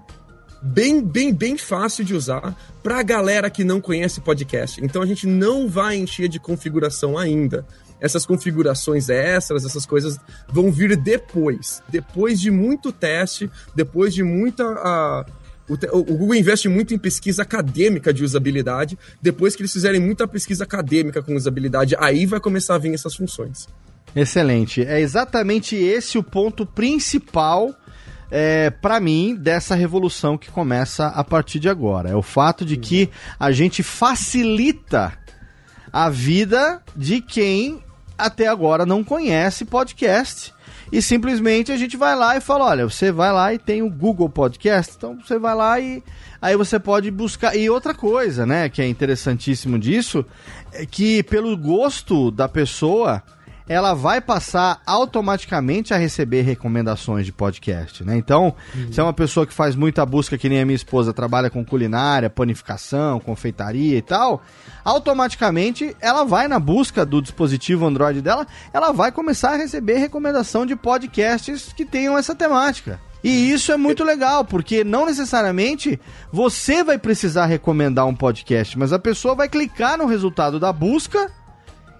bem, bem, bem fácil de usar para a galera que não conhece podcast. Então a gente não vai encher de configuração ainda. Essas configurações extras, essas coisas vão vir depois, depois de muito teste, depois de muita te- o Google investe muito em pesquisa acadêmica de usabilidade. Depois que eles fizerem muita pesquisa acadêmica com usabilidade, aí vai começar a vir essas funções. Excelente. É exatamente esse o ponto principal é, para mim dessa revolução que começa a partir de agora. É o fato de que a gente facilita a vida de quem até agora não conhece podcast. E simplesmente a gente vai lá e fala: olha, você vai lá e tem o Google Podcast, então você vai lá e aí você pode buscar. E outra coisa, né, que é interessantíssimo disso, é que pelo gosto da pessoa, ela vai passar automaticamente a receber recomendações de podcast, né? Então, se é uma pessoa que faz muita busca, que nem a minha esposa, trabalha com culinária, panificação, confeitaria e tal, automaticamente ela vai na busca do dispositivo Android dela, ela vai começar a receber recomendação de podcasts que tenham essa temática. E isso é muito legal, porque não necessariamente você vai precisar recomendar um podcast, mas a pessoa vai clicar no resultado da busca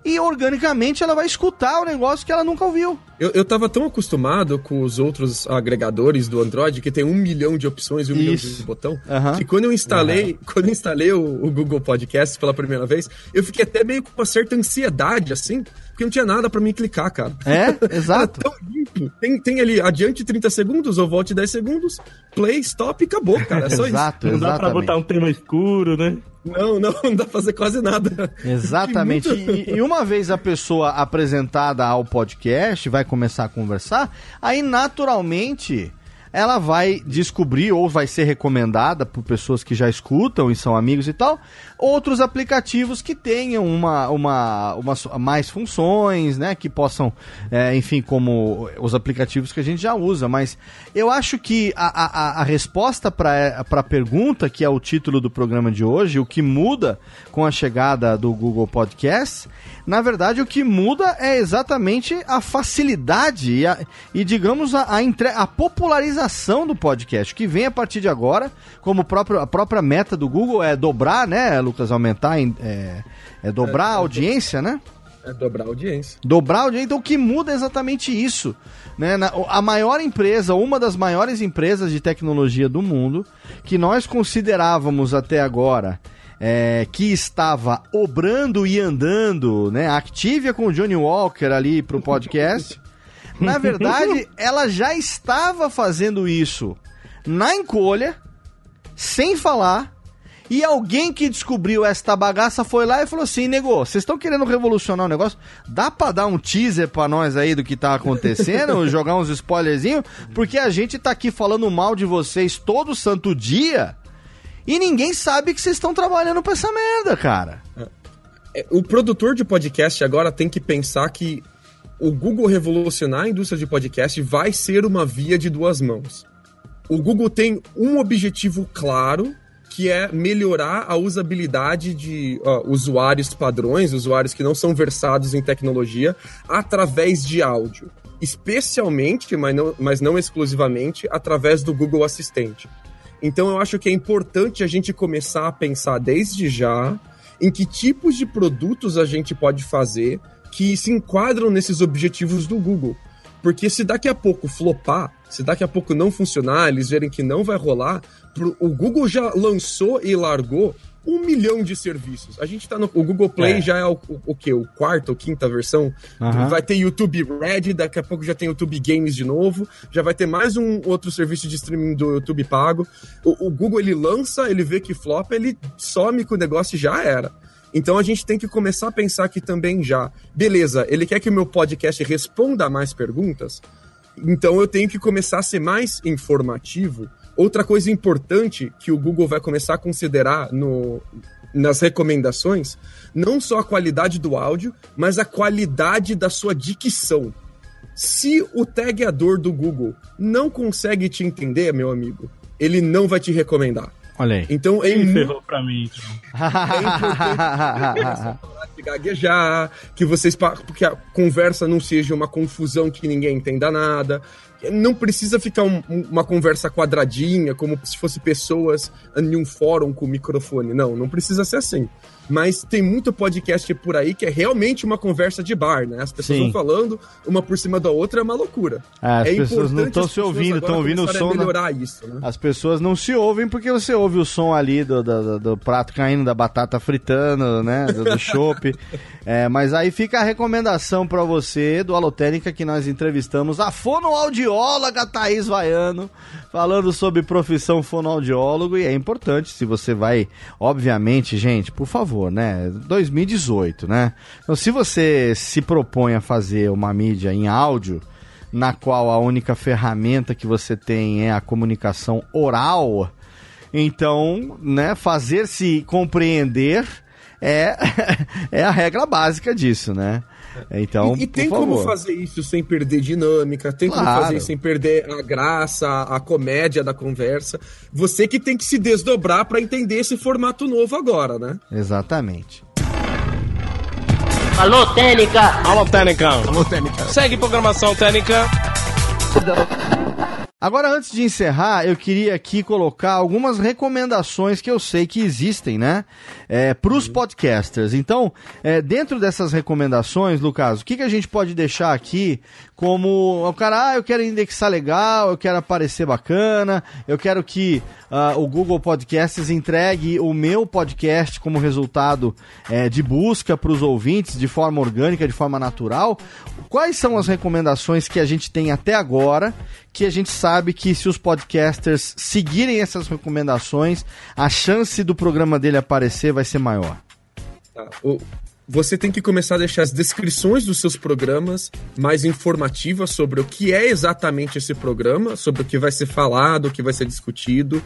e organicamente ela vai escutar o negócio que ela nunca ouviu. Eu, eu tava tão acostumado com os outros agregadores do Android, que tem um milhão de opções e um Isso. milhão de botão, que quando eu instalei, quando eu instalei o, o Google Podcast pela primeira vez, eu fiquei até meio com uma certa ansiedade, assim, porque não tinha nada pra mim clicar, cara. É, Era exato. tão limpo. Tem, tem ali adiante 30 segundos, ou volte 10 segundos, play, stop e acabou, cara. É só Exato, Não dá pra botar um tema escuro, né? isso. Não, não, não dá pra fazer quase nada. Exatamente. Muito- E, e uma vez a pessoa apresentada ao podcast, vai começar a conversar, aí naturalmente ela vai descobrir ou vai ser recomendada por pessoas que já escutam e são amigos e tal, outros aplicativos que tenham uma, uma, uma mais funções, né, que possam, é, enfim, como os aplicativos que a gente já usa, mas eu acho que a, a, a resposta para a pergunta, que é o título do programa de hoje, o que muda com a chegada do Google Podcast, na verdade o que muda é exatamente a facilidade e, a- e digamos, a, a, entre- a popularização do podcast, que vem a partir de agora, como próprio, a própria meta do Google é dobrar, né, Lucas, aumentar, é, é dobrar a audiência, né? É dobrar a audiência. Dobrar a audiência, então o que muda é exatamente isso. Né? Na- a maior empresa, uma das maiores empresas de tecnologia do mundo, que nós considerávamos até agora é, que estava obrando e andando, né? Activia com o Johnny Walker ali pro podcast. Na verdade, ela já estava fazendo isso na encolha, sem falar, e alguém que descobriu esta bagaça foi lá e falou assim: Nego, vocês estão querendo revolucionar o negócio? Dá pra dar um teaser pra nós aí do que tá acontecendo? jogar uns spoilerzinhos? Porque a gente tá aqui falando mal de vocês todo santo dia e ninguém sabe que vocês estão trabalhando pra essa merda, cara. É, O produtor de podcast agora tem que pensar que o Google revolucionar a indústria de podcast vai ser uma via de duas mãos. O Google tem um objetivo claro, que é melhorar a usabilidade de usuários padrões, usuários que não são versados em tecnologia, através de áudio. Especialmente, mas não, mas não exclusivamente, através do Google Assistente. Então eu acho que é importante a gente começar a pensar desde já em que tipos de produtos a gente pode fazer que se enquadram nesses objetivos do Google. Porque se daqui a pouco flopar, se daqui a pouco não funcionar, eles verem que não vai rolar, o Google já lançou e largou um milhão de serviços. A gente tá no. O Google Play É. já é o, o, o quê? O quarto ou quinta versão? Aham. Vai ter YouTube Red, daqui a pouco já tem YouTube Games de novo, já vai ter mais um outro serviço de streaming do YouTube pago. O, o Google ele lança, ele vê que flopa, ele some com o negócio e já era. Então a gente tem que começar a pensar aqui também já. Beleza, ele quer que o meu podcast responda a mais perguntas? Então eu tenho que começar a ser mais informativo. Outra coisa importante que o Google vai começar a considerar no nas recomendações não só a qualidade do áudio, mas a qualidade da sua dicção. Se o tagueador do Google não consegue te entender, meu amigo, ele não vai te recomendar. Olha aí. Então é Ele mu- ferrou pra mim. Então. é importante de gaguejar, que vocês que a conversa não seja uma confusão que ninguém entenda nada. Não precisa ficar um- um- uma conversa quadradinha, como se fosse pessoas em um fórum com microfone. Não, não precisa ser assim. Mas tem muito podcast por aí que é realmente uma conversa de bar, né? As pessoas vão falando uma por cima da outra, é uma loucura. É, as é pessoas não importante estão se ouvindo, estão ouvindo o som. da- melhorar isso, né? As pessoas não se ouvem porque você ouve o som ali do, do, do- prato caindo, da batata fritando, né? Do, do chopp. É, mas aí fica a recomendação pra você do Alotênica que nós entrevistamos a fonoaudióloga Thaís Vaiano, falando sobre profissão fonoaudiólogo. E é importante, se você vai, obviamente, gente, por favor, né? 2018, né? Então, se você se propõe a fazer uma mídia em áudio na qual a única ferramenta que você tem é a comunicação oral, então, né, fazer-se compreender é, é a regra básica disso, né? Então, e, e por tem como favor. fazer isso sem perder dinâmica, tem como Claro. fazer isso sem perder a graça, a, a comédia da conversa. Você que tem que se desdobrar pra entender esse formato novo agora, né? Exatamente. Alô, Técnica! Alô, Técnica. Alô, Técnica. Segue programação Técnica. Agora, antes de encerrar, eu queria aqui colocar algumas recomendações que eu sei que existem, né? É, para os podcasters. Então, é, dentro dessas recomendações, Lucas, o que, que a gente pode deixar aqui como o cara, ah, eu quero indexar legal, eu quero aparecer bacana, eu quero que ah, o Google Podcasts entregue o meu podcast como resultado é, de busca para os ouvintes de forma orgânica, de forma natural. Quais são as recomendações que a gente tem até agora que a gente sabe que se os podcasters seguirem essas recomendações, a chance do programa dele aparecer vai ser maior? Você tem que começar a deixar as descrições dos seus programas mais informativas sobre o que é exatamente esse programa, sobre o que vai ser falado, o que vai ser discutido.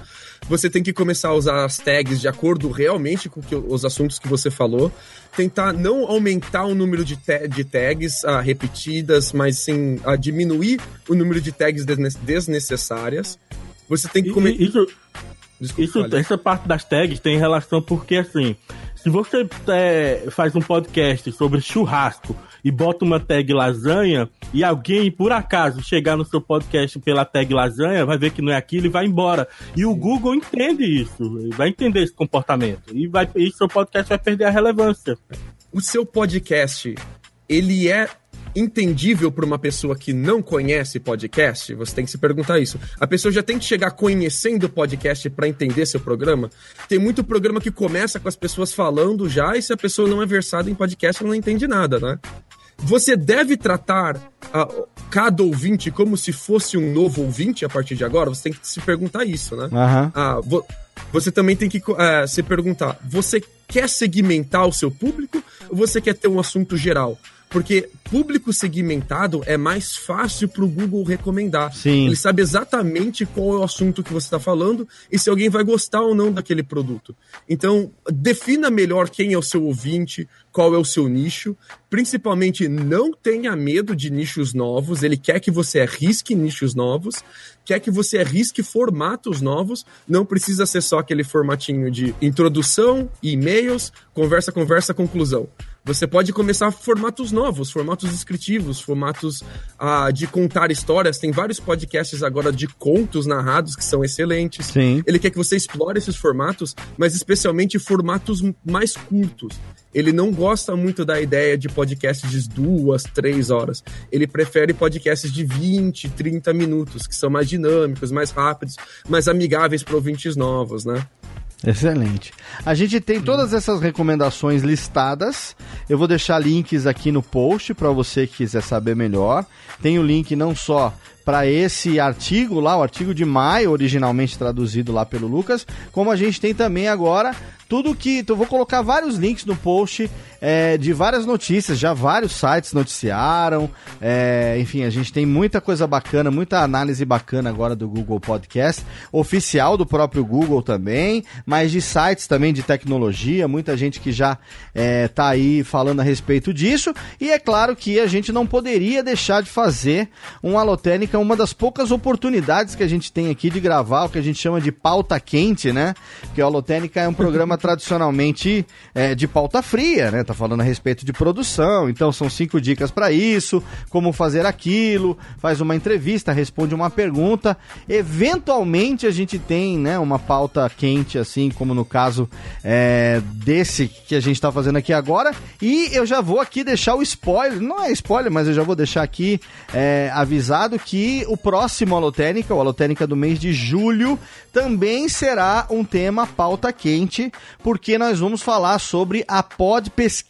Você tem que começar a usar as tags de acordo realmente com que- os assuntos que você falou. Tentar não aumentar o número de, ta- de tags ah, repetidas, mas sim ah, diminuir o número de tags desne- desnecessárias. Você tem que começar. Isso, Desculpa, Isso, essa parte das tags tem relação porque, assim, se você é, faz um podcast sobre churrasco e bota uma tag lasanha e alguém, por acaso, chegar no seu podcast pela tag lasanha, vai ver que não é aquilo e vai embora. E o Google entende isso, vai entender esse comportamento. E, vai, e seu podcast vai perder a relevância. o seu podcast ele é entendível para uma pessoa que não conhece podcast? Você tem que se perguntar isso. A pessoa já tem que chegar conhecendo o podcast para entender seu programa? Tem muito programa que começa com as pessoas falando já, e se a pessoa não é versada em podcast, ela não entende nada, né? Você deve tratar cada ouvinte como se fosse um novo ouvinte a partir de agora? Você tem que se perguntar isso, né? Vo- você também tem que eh, se perguntar: você quer segmentar o seu público ou você quer ter um assunto geral? Porque público segmentado é mais fácil para o Google recomendar. Sim. Ele sabe exatamente qual é o assunto que você está falando e se alguém vai gostar ou não daquele produto. Então, defina melhor quem é o seu ouvinte, qual é o seu nicho. Principalmente, não tenha medo de nichos novos. Ele quer que você arrisque nichos novos, quer que você arrisque formatos novos. Não precisa ser só aquele formatinho de introdução, e-mails, conversa, conversa, conclusão. Você pode começar formatos novos, formatos descritivos, formatos ah, de contar histórias. Tem vários podcasts agora de contos narrados que são excelentes. Sim. Ele quer que você explore esses formatos, mas especialmente formatos mais curtos. Ele não gosta muito da ideia de podcasts de duas, três horas. Ele prefere podcasts de 20, 30 minutos, que são mais dinâmicos, mais rápidos, mais amigáveis para ouvintes novos, né? Excelente. A gente tem todas essas recomendações listadas. Eu vou deixar links aqui no post para você que quiser saber melhor. Tem o link não só para esse artigo lá, o artigo de maio, originalmente traduzido lá pelo Lucas, como a gente tem também agora tudo que. Então, eu vou colocar vários links no post é, de várias notícias, já vários sites noticiaram. É, enfim, a gente tem muita coisa bacana, muita análise bacana agora do Google Podcast, oficial do próprio Google também, mas de sites também de tecnologia, muita gente que já é, tá aí falando a respeito disso. E é claro que a gente não poderia deixar de fazer um Alotênica, uma das poucas oportunidades que a gente tem aqui de gravar o que a gente chama de pauta quente, né? Porque o Alotênica é um programa tradicionalmente é, de pauta fria, né? Tá falando a respeito de produção, então são cinco dicas para isso, como fazer aquilo, faz uma entrevista, responde uma pergunta. Eventualmente a gente tem, né, uma pauta quente, assim como no caso é, desse que a gente tá fazendo aqui agora. E eu já vou aqui deixar o spoiler, não é spoiler, mas eu já vou deixar aqui é, avisado que o próximo Alotênica, o Alotênica do mês de julho, também será um tema pauta quente, porque nós vamos falar sobre a Pod Pesquisa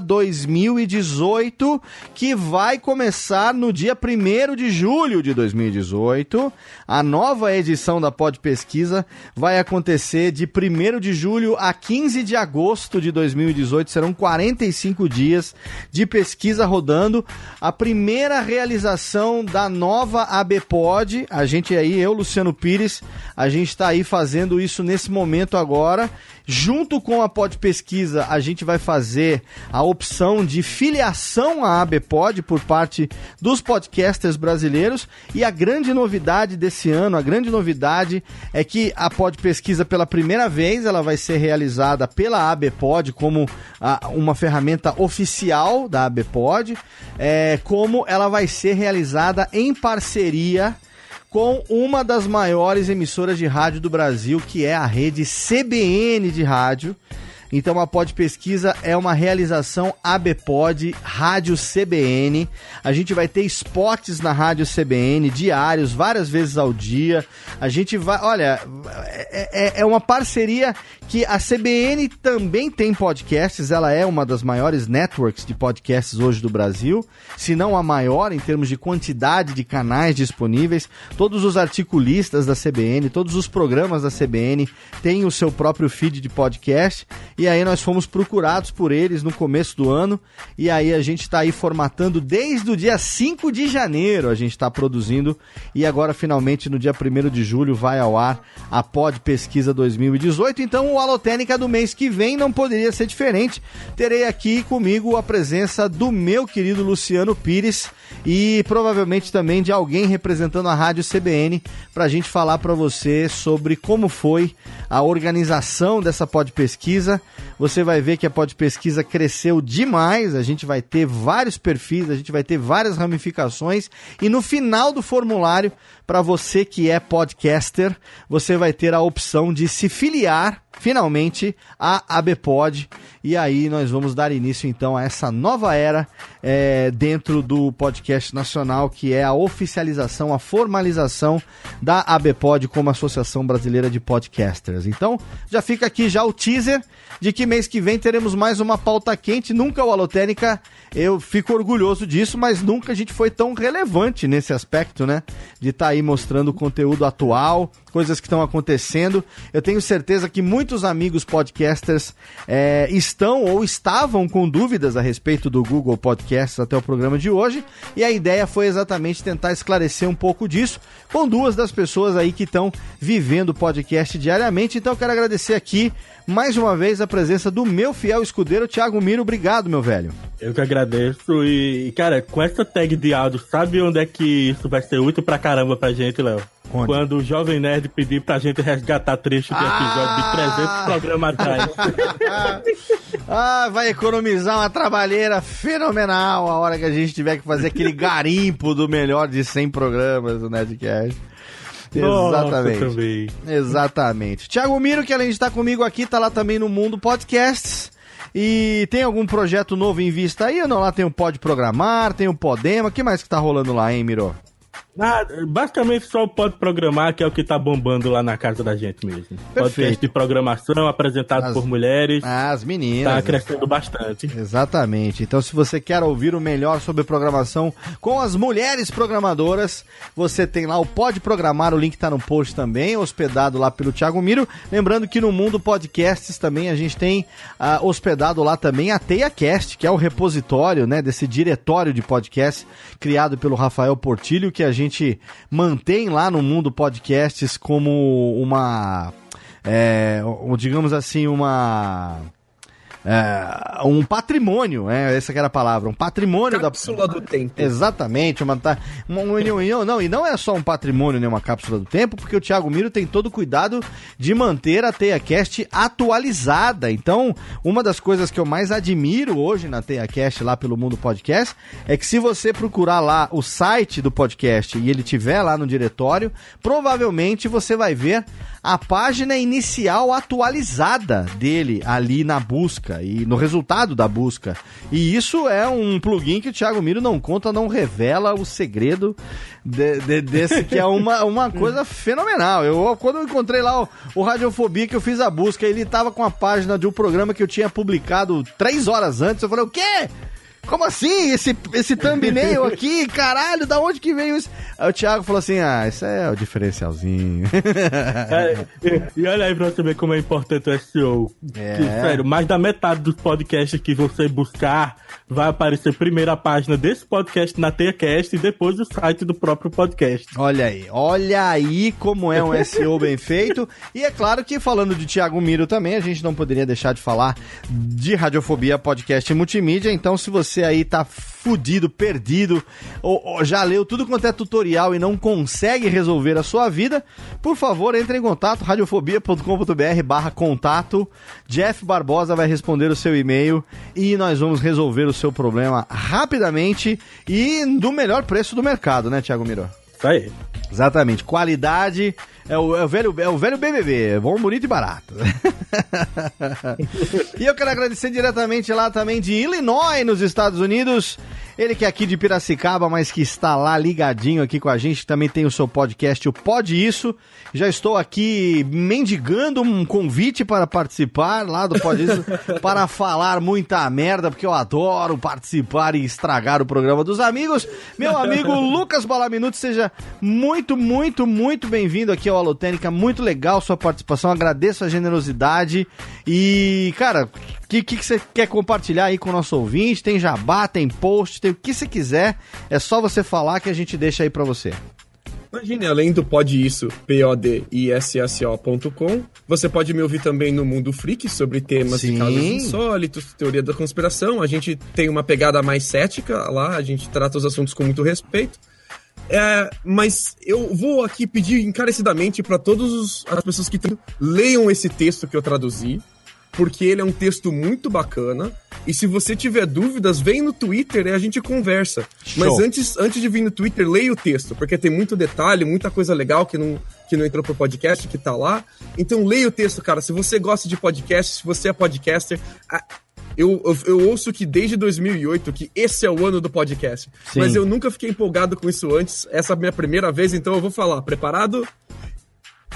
2018, que vai começar no dia 1 de julho de 2018. A nova edição da Pod Pesquisa vai acontecer de 1 de julho a 15 de agosto de 2018. Serão 45 dias de pesquisa rodando. A primeira realização da nova ABPod. A gente aí, eu, Luciano Pires, a gente está aí fazendo isso nesse momento agora. Junto com a Pod Pesquisa, a gente vai fazer a opção de filiação à ABPod por parte dos podcasters brasileiros. E a grande novidade desse ano, a grande novidade é que a Pod Pesquisa, pela primeira vez, ela vai ser realizada pela ABPod como a, uma ferramenta oficial da ABPod, é, como ela vai ser realizada em parceria com uma das maiores emissoras de rádio do Brasil, que é a rede CBN de rádio. Então a Pod Pesquisa é uma realização ABPod, Rádio CBN. A gente vai ter spots na Rádio CBN diários, várias vezes ao dia. A gente vai, olha, é, é, é uma parceria que a CBN também tem podcasts, ela é uma das maiores networks de podcasts hoje do Brasil, se não a maior em termos de quantidade de canais disponíveis. Todos os articulistas da CBN, todos os programas da CBN têm o seu próprio feed de podcast e aí nós fomos procurados por eles no começo do ano. E aí a gente está aí formatando desde o dia 5 de janeiro. A gente está produzindo. E agora, finalmente, no dia 1 de julho, vai ao ar a Pod Pesquisa 2018. Então, o Alotênica do mês que vem não poderia ser diferente. Terei aqui comigo a presença do meu querido Luciano Pires e provavelmente também de alguém representando a Rádio CBN para a gente falar para você sobre como foi a organização dessa Pod Pesquisa. Você vai ver que a Pod Pesquisa cresceu demais, a gente vai ter vários perfis, a gente vai ter várias ramificações e no final do formulário, para você que é podcaster, você vai ter a opção de se filiar finalmente a ABPod. E aí nós vamos dar início então a essa nova era é, dentro do podcast nacional, que é a oficialização, a formalização da ABPod como Associação Brasileira de Podcasters. Então já fica aqui já o teaser de que mês que vem teremos mais uma pauta quente. Nunca o Alotênica, eu fico orgulhoso disso, mas nunca a gente foi tão relevante nesse aspecto, né? De estar tá aí mostrando conteúdo atual, coisas que estão acontecendo. Eu tenho certeza que muitos amigos podcasters é, estão ou estavam com dúvidas a respeito do Google Podcasts até o programa de hoje. E a ideia foi exatamente tentar esclarecer um pouco disso com duas das pessoas aí que estão vivendo o podcast diariamente. Então quero agradecer aqui mais uma vez a presença do meu fiel escudeiro, Thiago Miro. Obrigado, meu velho. Eu que agradeço. E, cara, com essa tag de áudio, sabe onde é que isso vai ser útil pra caramba pra gente, Léo? Onde? Quando o Jovem Nerd pedir pra gente resgatar trecho de episódio ah! de 300 programas atrás. ah, vai economizar uma trabalheira fenomenal a hora que a gente tiver que fazer aquele garimpo do melhor de 100 programas do Nerdcast. Exatamente. Nossa, Exatamente. Tiago Miro, que além de estar comigo aqui, tá lá também no Mundo Podcasts. E tem algum projeto novo em vista aí ou não? Lá tem o Pode Programar, tem o Podema. O que mais que tá rolando lá, hein, Miro? Ah, basicamente só pode programar, que é o que tá bombando lá na casa da gente mesmo. Podcast de programação apresentado As- por mulheres. As meninas. Tá crescendo bastante. Exatamente. Então, se você quer ouvir o melhor sobre programação com as mulheres programadoras, você tem lá o Pode Programar, o link tá no post também, hospedado lá pelo Thiago Miro. Lembrando que no Mundo Podcasts também a gente tem ah, hospedado lá também a TeiaCast, que é o repositório, né, desse diretório de podcast criado pelo Rafael Portilho, que a gente mantém lá no Mundo Podcasts como uma, é, digamos assim, uma é, um patrimônio, é, essa que era a palavra, um patrimônio Cápsula da do tempo. Exatamente, uma, tá- uma, uma, não, e não é só um patrimônio, nem uma cápsula do tempo, porque o Thiago Miro tem todo o cuidado de manter a TeiaCast atualizada. Então, uma das coisas que eu mais admiro hoje na TeiaCast, lá pelo Mundo Podcast, é que se você procurar lá o site do podcast e ele tiver lá no diretório, provavelmente você vai ver a página inicial atualizada dele ali na busca e no resultado da busca. E isso é um plugin que o Thiago Miro não conta, não revela o segredo de- de- desse que é uma, uma coisa fenomenal. Eu quando eu encontrei lá o, o Radiofobia que eu fiz a busca, ele tava com a página de um programa que eu tinha publicado três horas antes. Eu falei, o quê? Como assim? Esse, esse thumbnail aqui, caralho, da onde que veio isso? Aí o Thiago falou assim: ah, isso é o diferencialzinho. É, e, e olha aí pra você ver como é importante o SEO. É. Que, sério, mais da metade dos podcasts que você buscar vai aparecer primeiro a página desse podcast na TeiaCast e depois o site do próprio podcast. Olha aí, olha aí como é um SEO bem feito. E é claro que falando de Thiago Miro também, a gente não poderia deixar de falar de Radiofobia Podcast e Multimídia. Então, se você aí tá fudido, perdido, ou, ou já leu tudo quanto é tutorial e não consegue resolver a sua vida, por favor, entre em contato, radiofobia.com.br barra contato. Jeff Barbosa vai responder o seu e-mail e nós vamos resolver o seu problema rapidamente e do melhor preço do mercado, né, Thiago Miro? Isso aí. Exatamente. Qualidade é o, é o velho, é o velho BBB. Bom, bonito e barato. e eu quero agradecer diretamente lá também de Illinois, nos Estados Unidos. Ele que é aqui de Piracicaba, mas que está lá ligadinho aqui com a gente. Também tem o seu podcast, o Pode Isso. Já estou aqui mendigando um convite para participar lá do Pode Isso, para falar muita merda, porque eu adoro participar e estragar o programa dos amigos. Meu amigo Lucas Balaminuto, seja muito, muito, muito bem-vindo aqui ao Alotênica. Muito legal sua participação, agradeço a generosidade. E, cara, o que, que, que você quer compartilhar aí com o nosso ouvinte? Tem jabá, tem post, tem o que você quiser. É só você falar que a gente deixa aí pra você. Imagine, além do Pode Isso, P-O-D-I-S-S-O.com, você pode me ouvir também no Mundo Freak sobre temas Sim. de casos insólitos, teoria da conspiração. A gente tem uma pegada mais cética lá, a gente trata os assuntos com muito respeito. É, mas eu vou aqui pedir encarecidamente para todas as pessoas que leiam esse texto que eu traduzi, porque ele é um texto muito bacana. E se você tiver dúvidas, vem no Twitter e a gente conversa. Mas Show. antes, antes de vir no Twitter, leia o texto, porque tem muito detalhe, muita coisa legal que não, que não entrou pro podcast, que tá lá. Então leia o texto, cara. Se você gosta de podcast, se você é podcaster, eu, eu, eu ouço que desde 2008 que esse é o ano do podcast. Sim. Mas eu nunca fiquei empolgado com isso antes. Essa é a minha primeira vez, então eu vou falar. Preparado?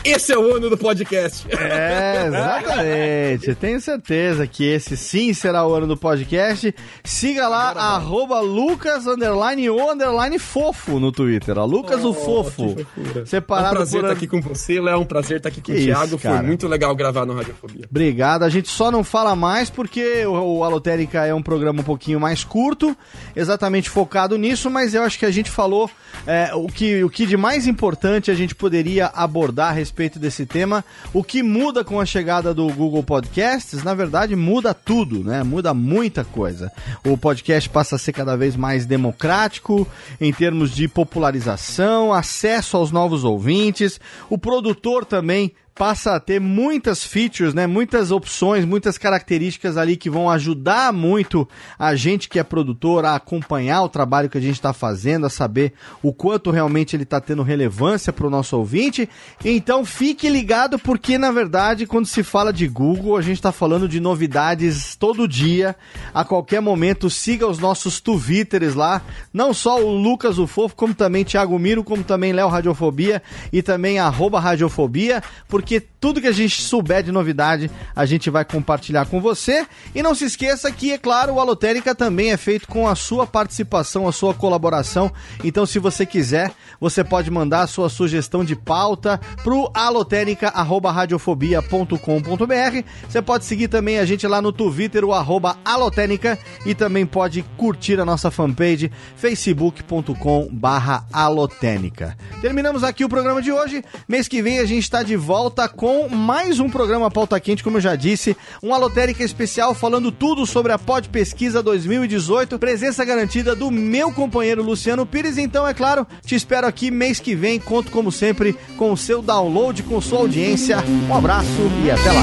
Esse é o ano do podcast. É, exatamente. Tenho certeza que esse sim será o ano do podcast. Siga lá, arroba Lucas underline o underline fofo no Twitter. ó. Lucas o Oh, Fofo. que fofura. É um Separado prazer por... estar aqui com você, Léo. É um prazer estar aqui com Que o Thiago. isso, Foi muito legal gravar no Radiofobia. Obrigado. A gente só não fala mais porque o, o Alotérica é um programa um pouquinho mais curto, exatamente focado nisso, mas eu acho que a gente falou é, o, que, o que de mais importante a gente poderia abordar a respeito desse tema. O que muda com a chegada do Google Podcasts, na verdade, muda tudo, né? Muda muita coisa. O podcast passa a ser cada vez mais democrático em termos de popularização, acesso aos novos ouvintes. O produtor também passa a ter muitas features, né? Muitas opções, muitas características ali que vão ajudar muito a gente que é produtor a acompanhar o trabalho que a gente está fazendo, a saber o quanto realmente ele está tendo relevância para o nosso ouvinte. Então fique ligado porque na verdade quando se fala de Google a gente está falando de novidades todo dia, a qualquer momento. Siga os nossos Twitters lá, não só o Lucas o Fofo, como também Thiago Miro, como também Léo Radiofobia e também arroba Radiofobia, porque tudo que a gente souber de novidade a gente vai compartilhar com você. E não se esqueça que, é claro, o Alotérica também é feito com a sua participação, a sua colaboração. Então, se você quiser, você pode mandar a sua sugestão de pauta pro alotérica.radiofobia.com.br. Você pode seguir também a gente lá no Twitter, o arroba alotérica, e também pode curtir a nossa fanpage facebook.com barra alotênica. Terminamos aqui o programa de hoje. Mês que vem a gente está de volta com mais um programa Pauta Quente, como eu já disse, um Alotérica especial falando tudo sobre a Pod Pesquisa 2018, presença garantida do meu companheiro Luciano Pires. Então, é claro, te espero aqui mês que vem. Conto, como sempre, com o seu download, com sua audiência. Um abraço e até lá.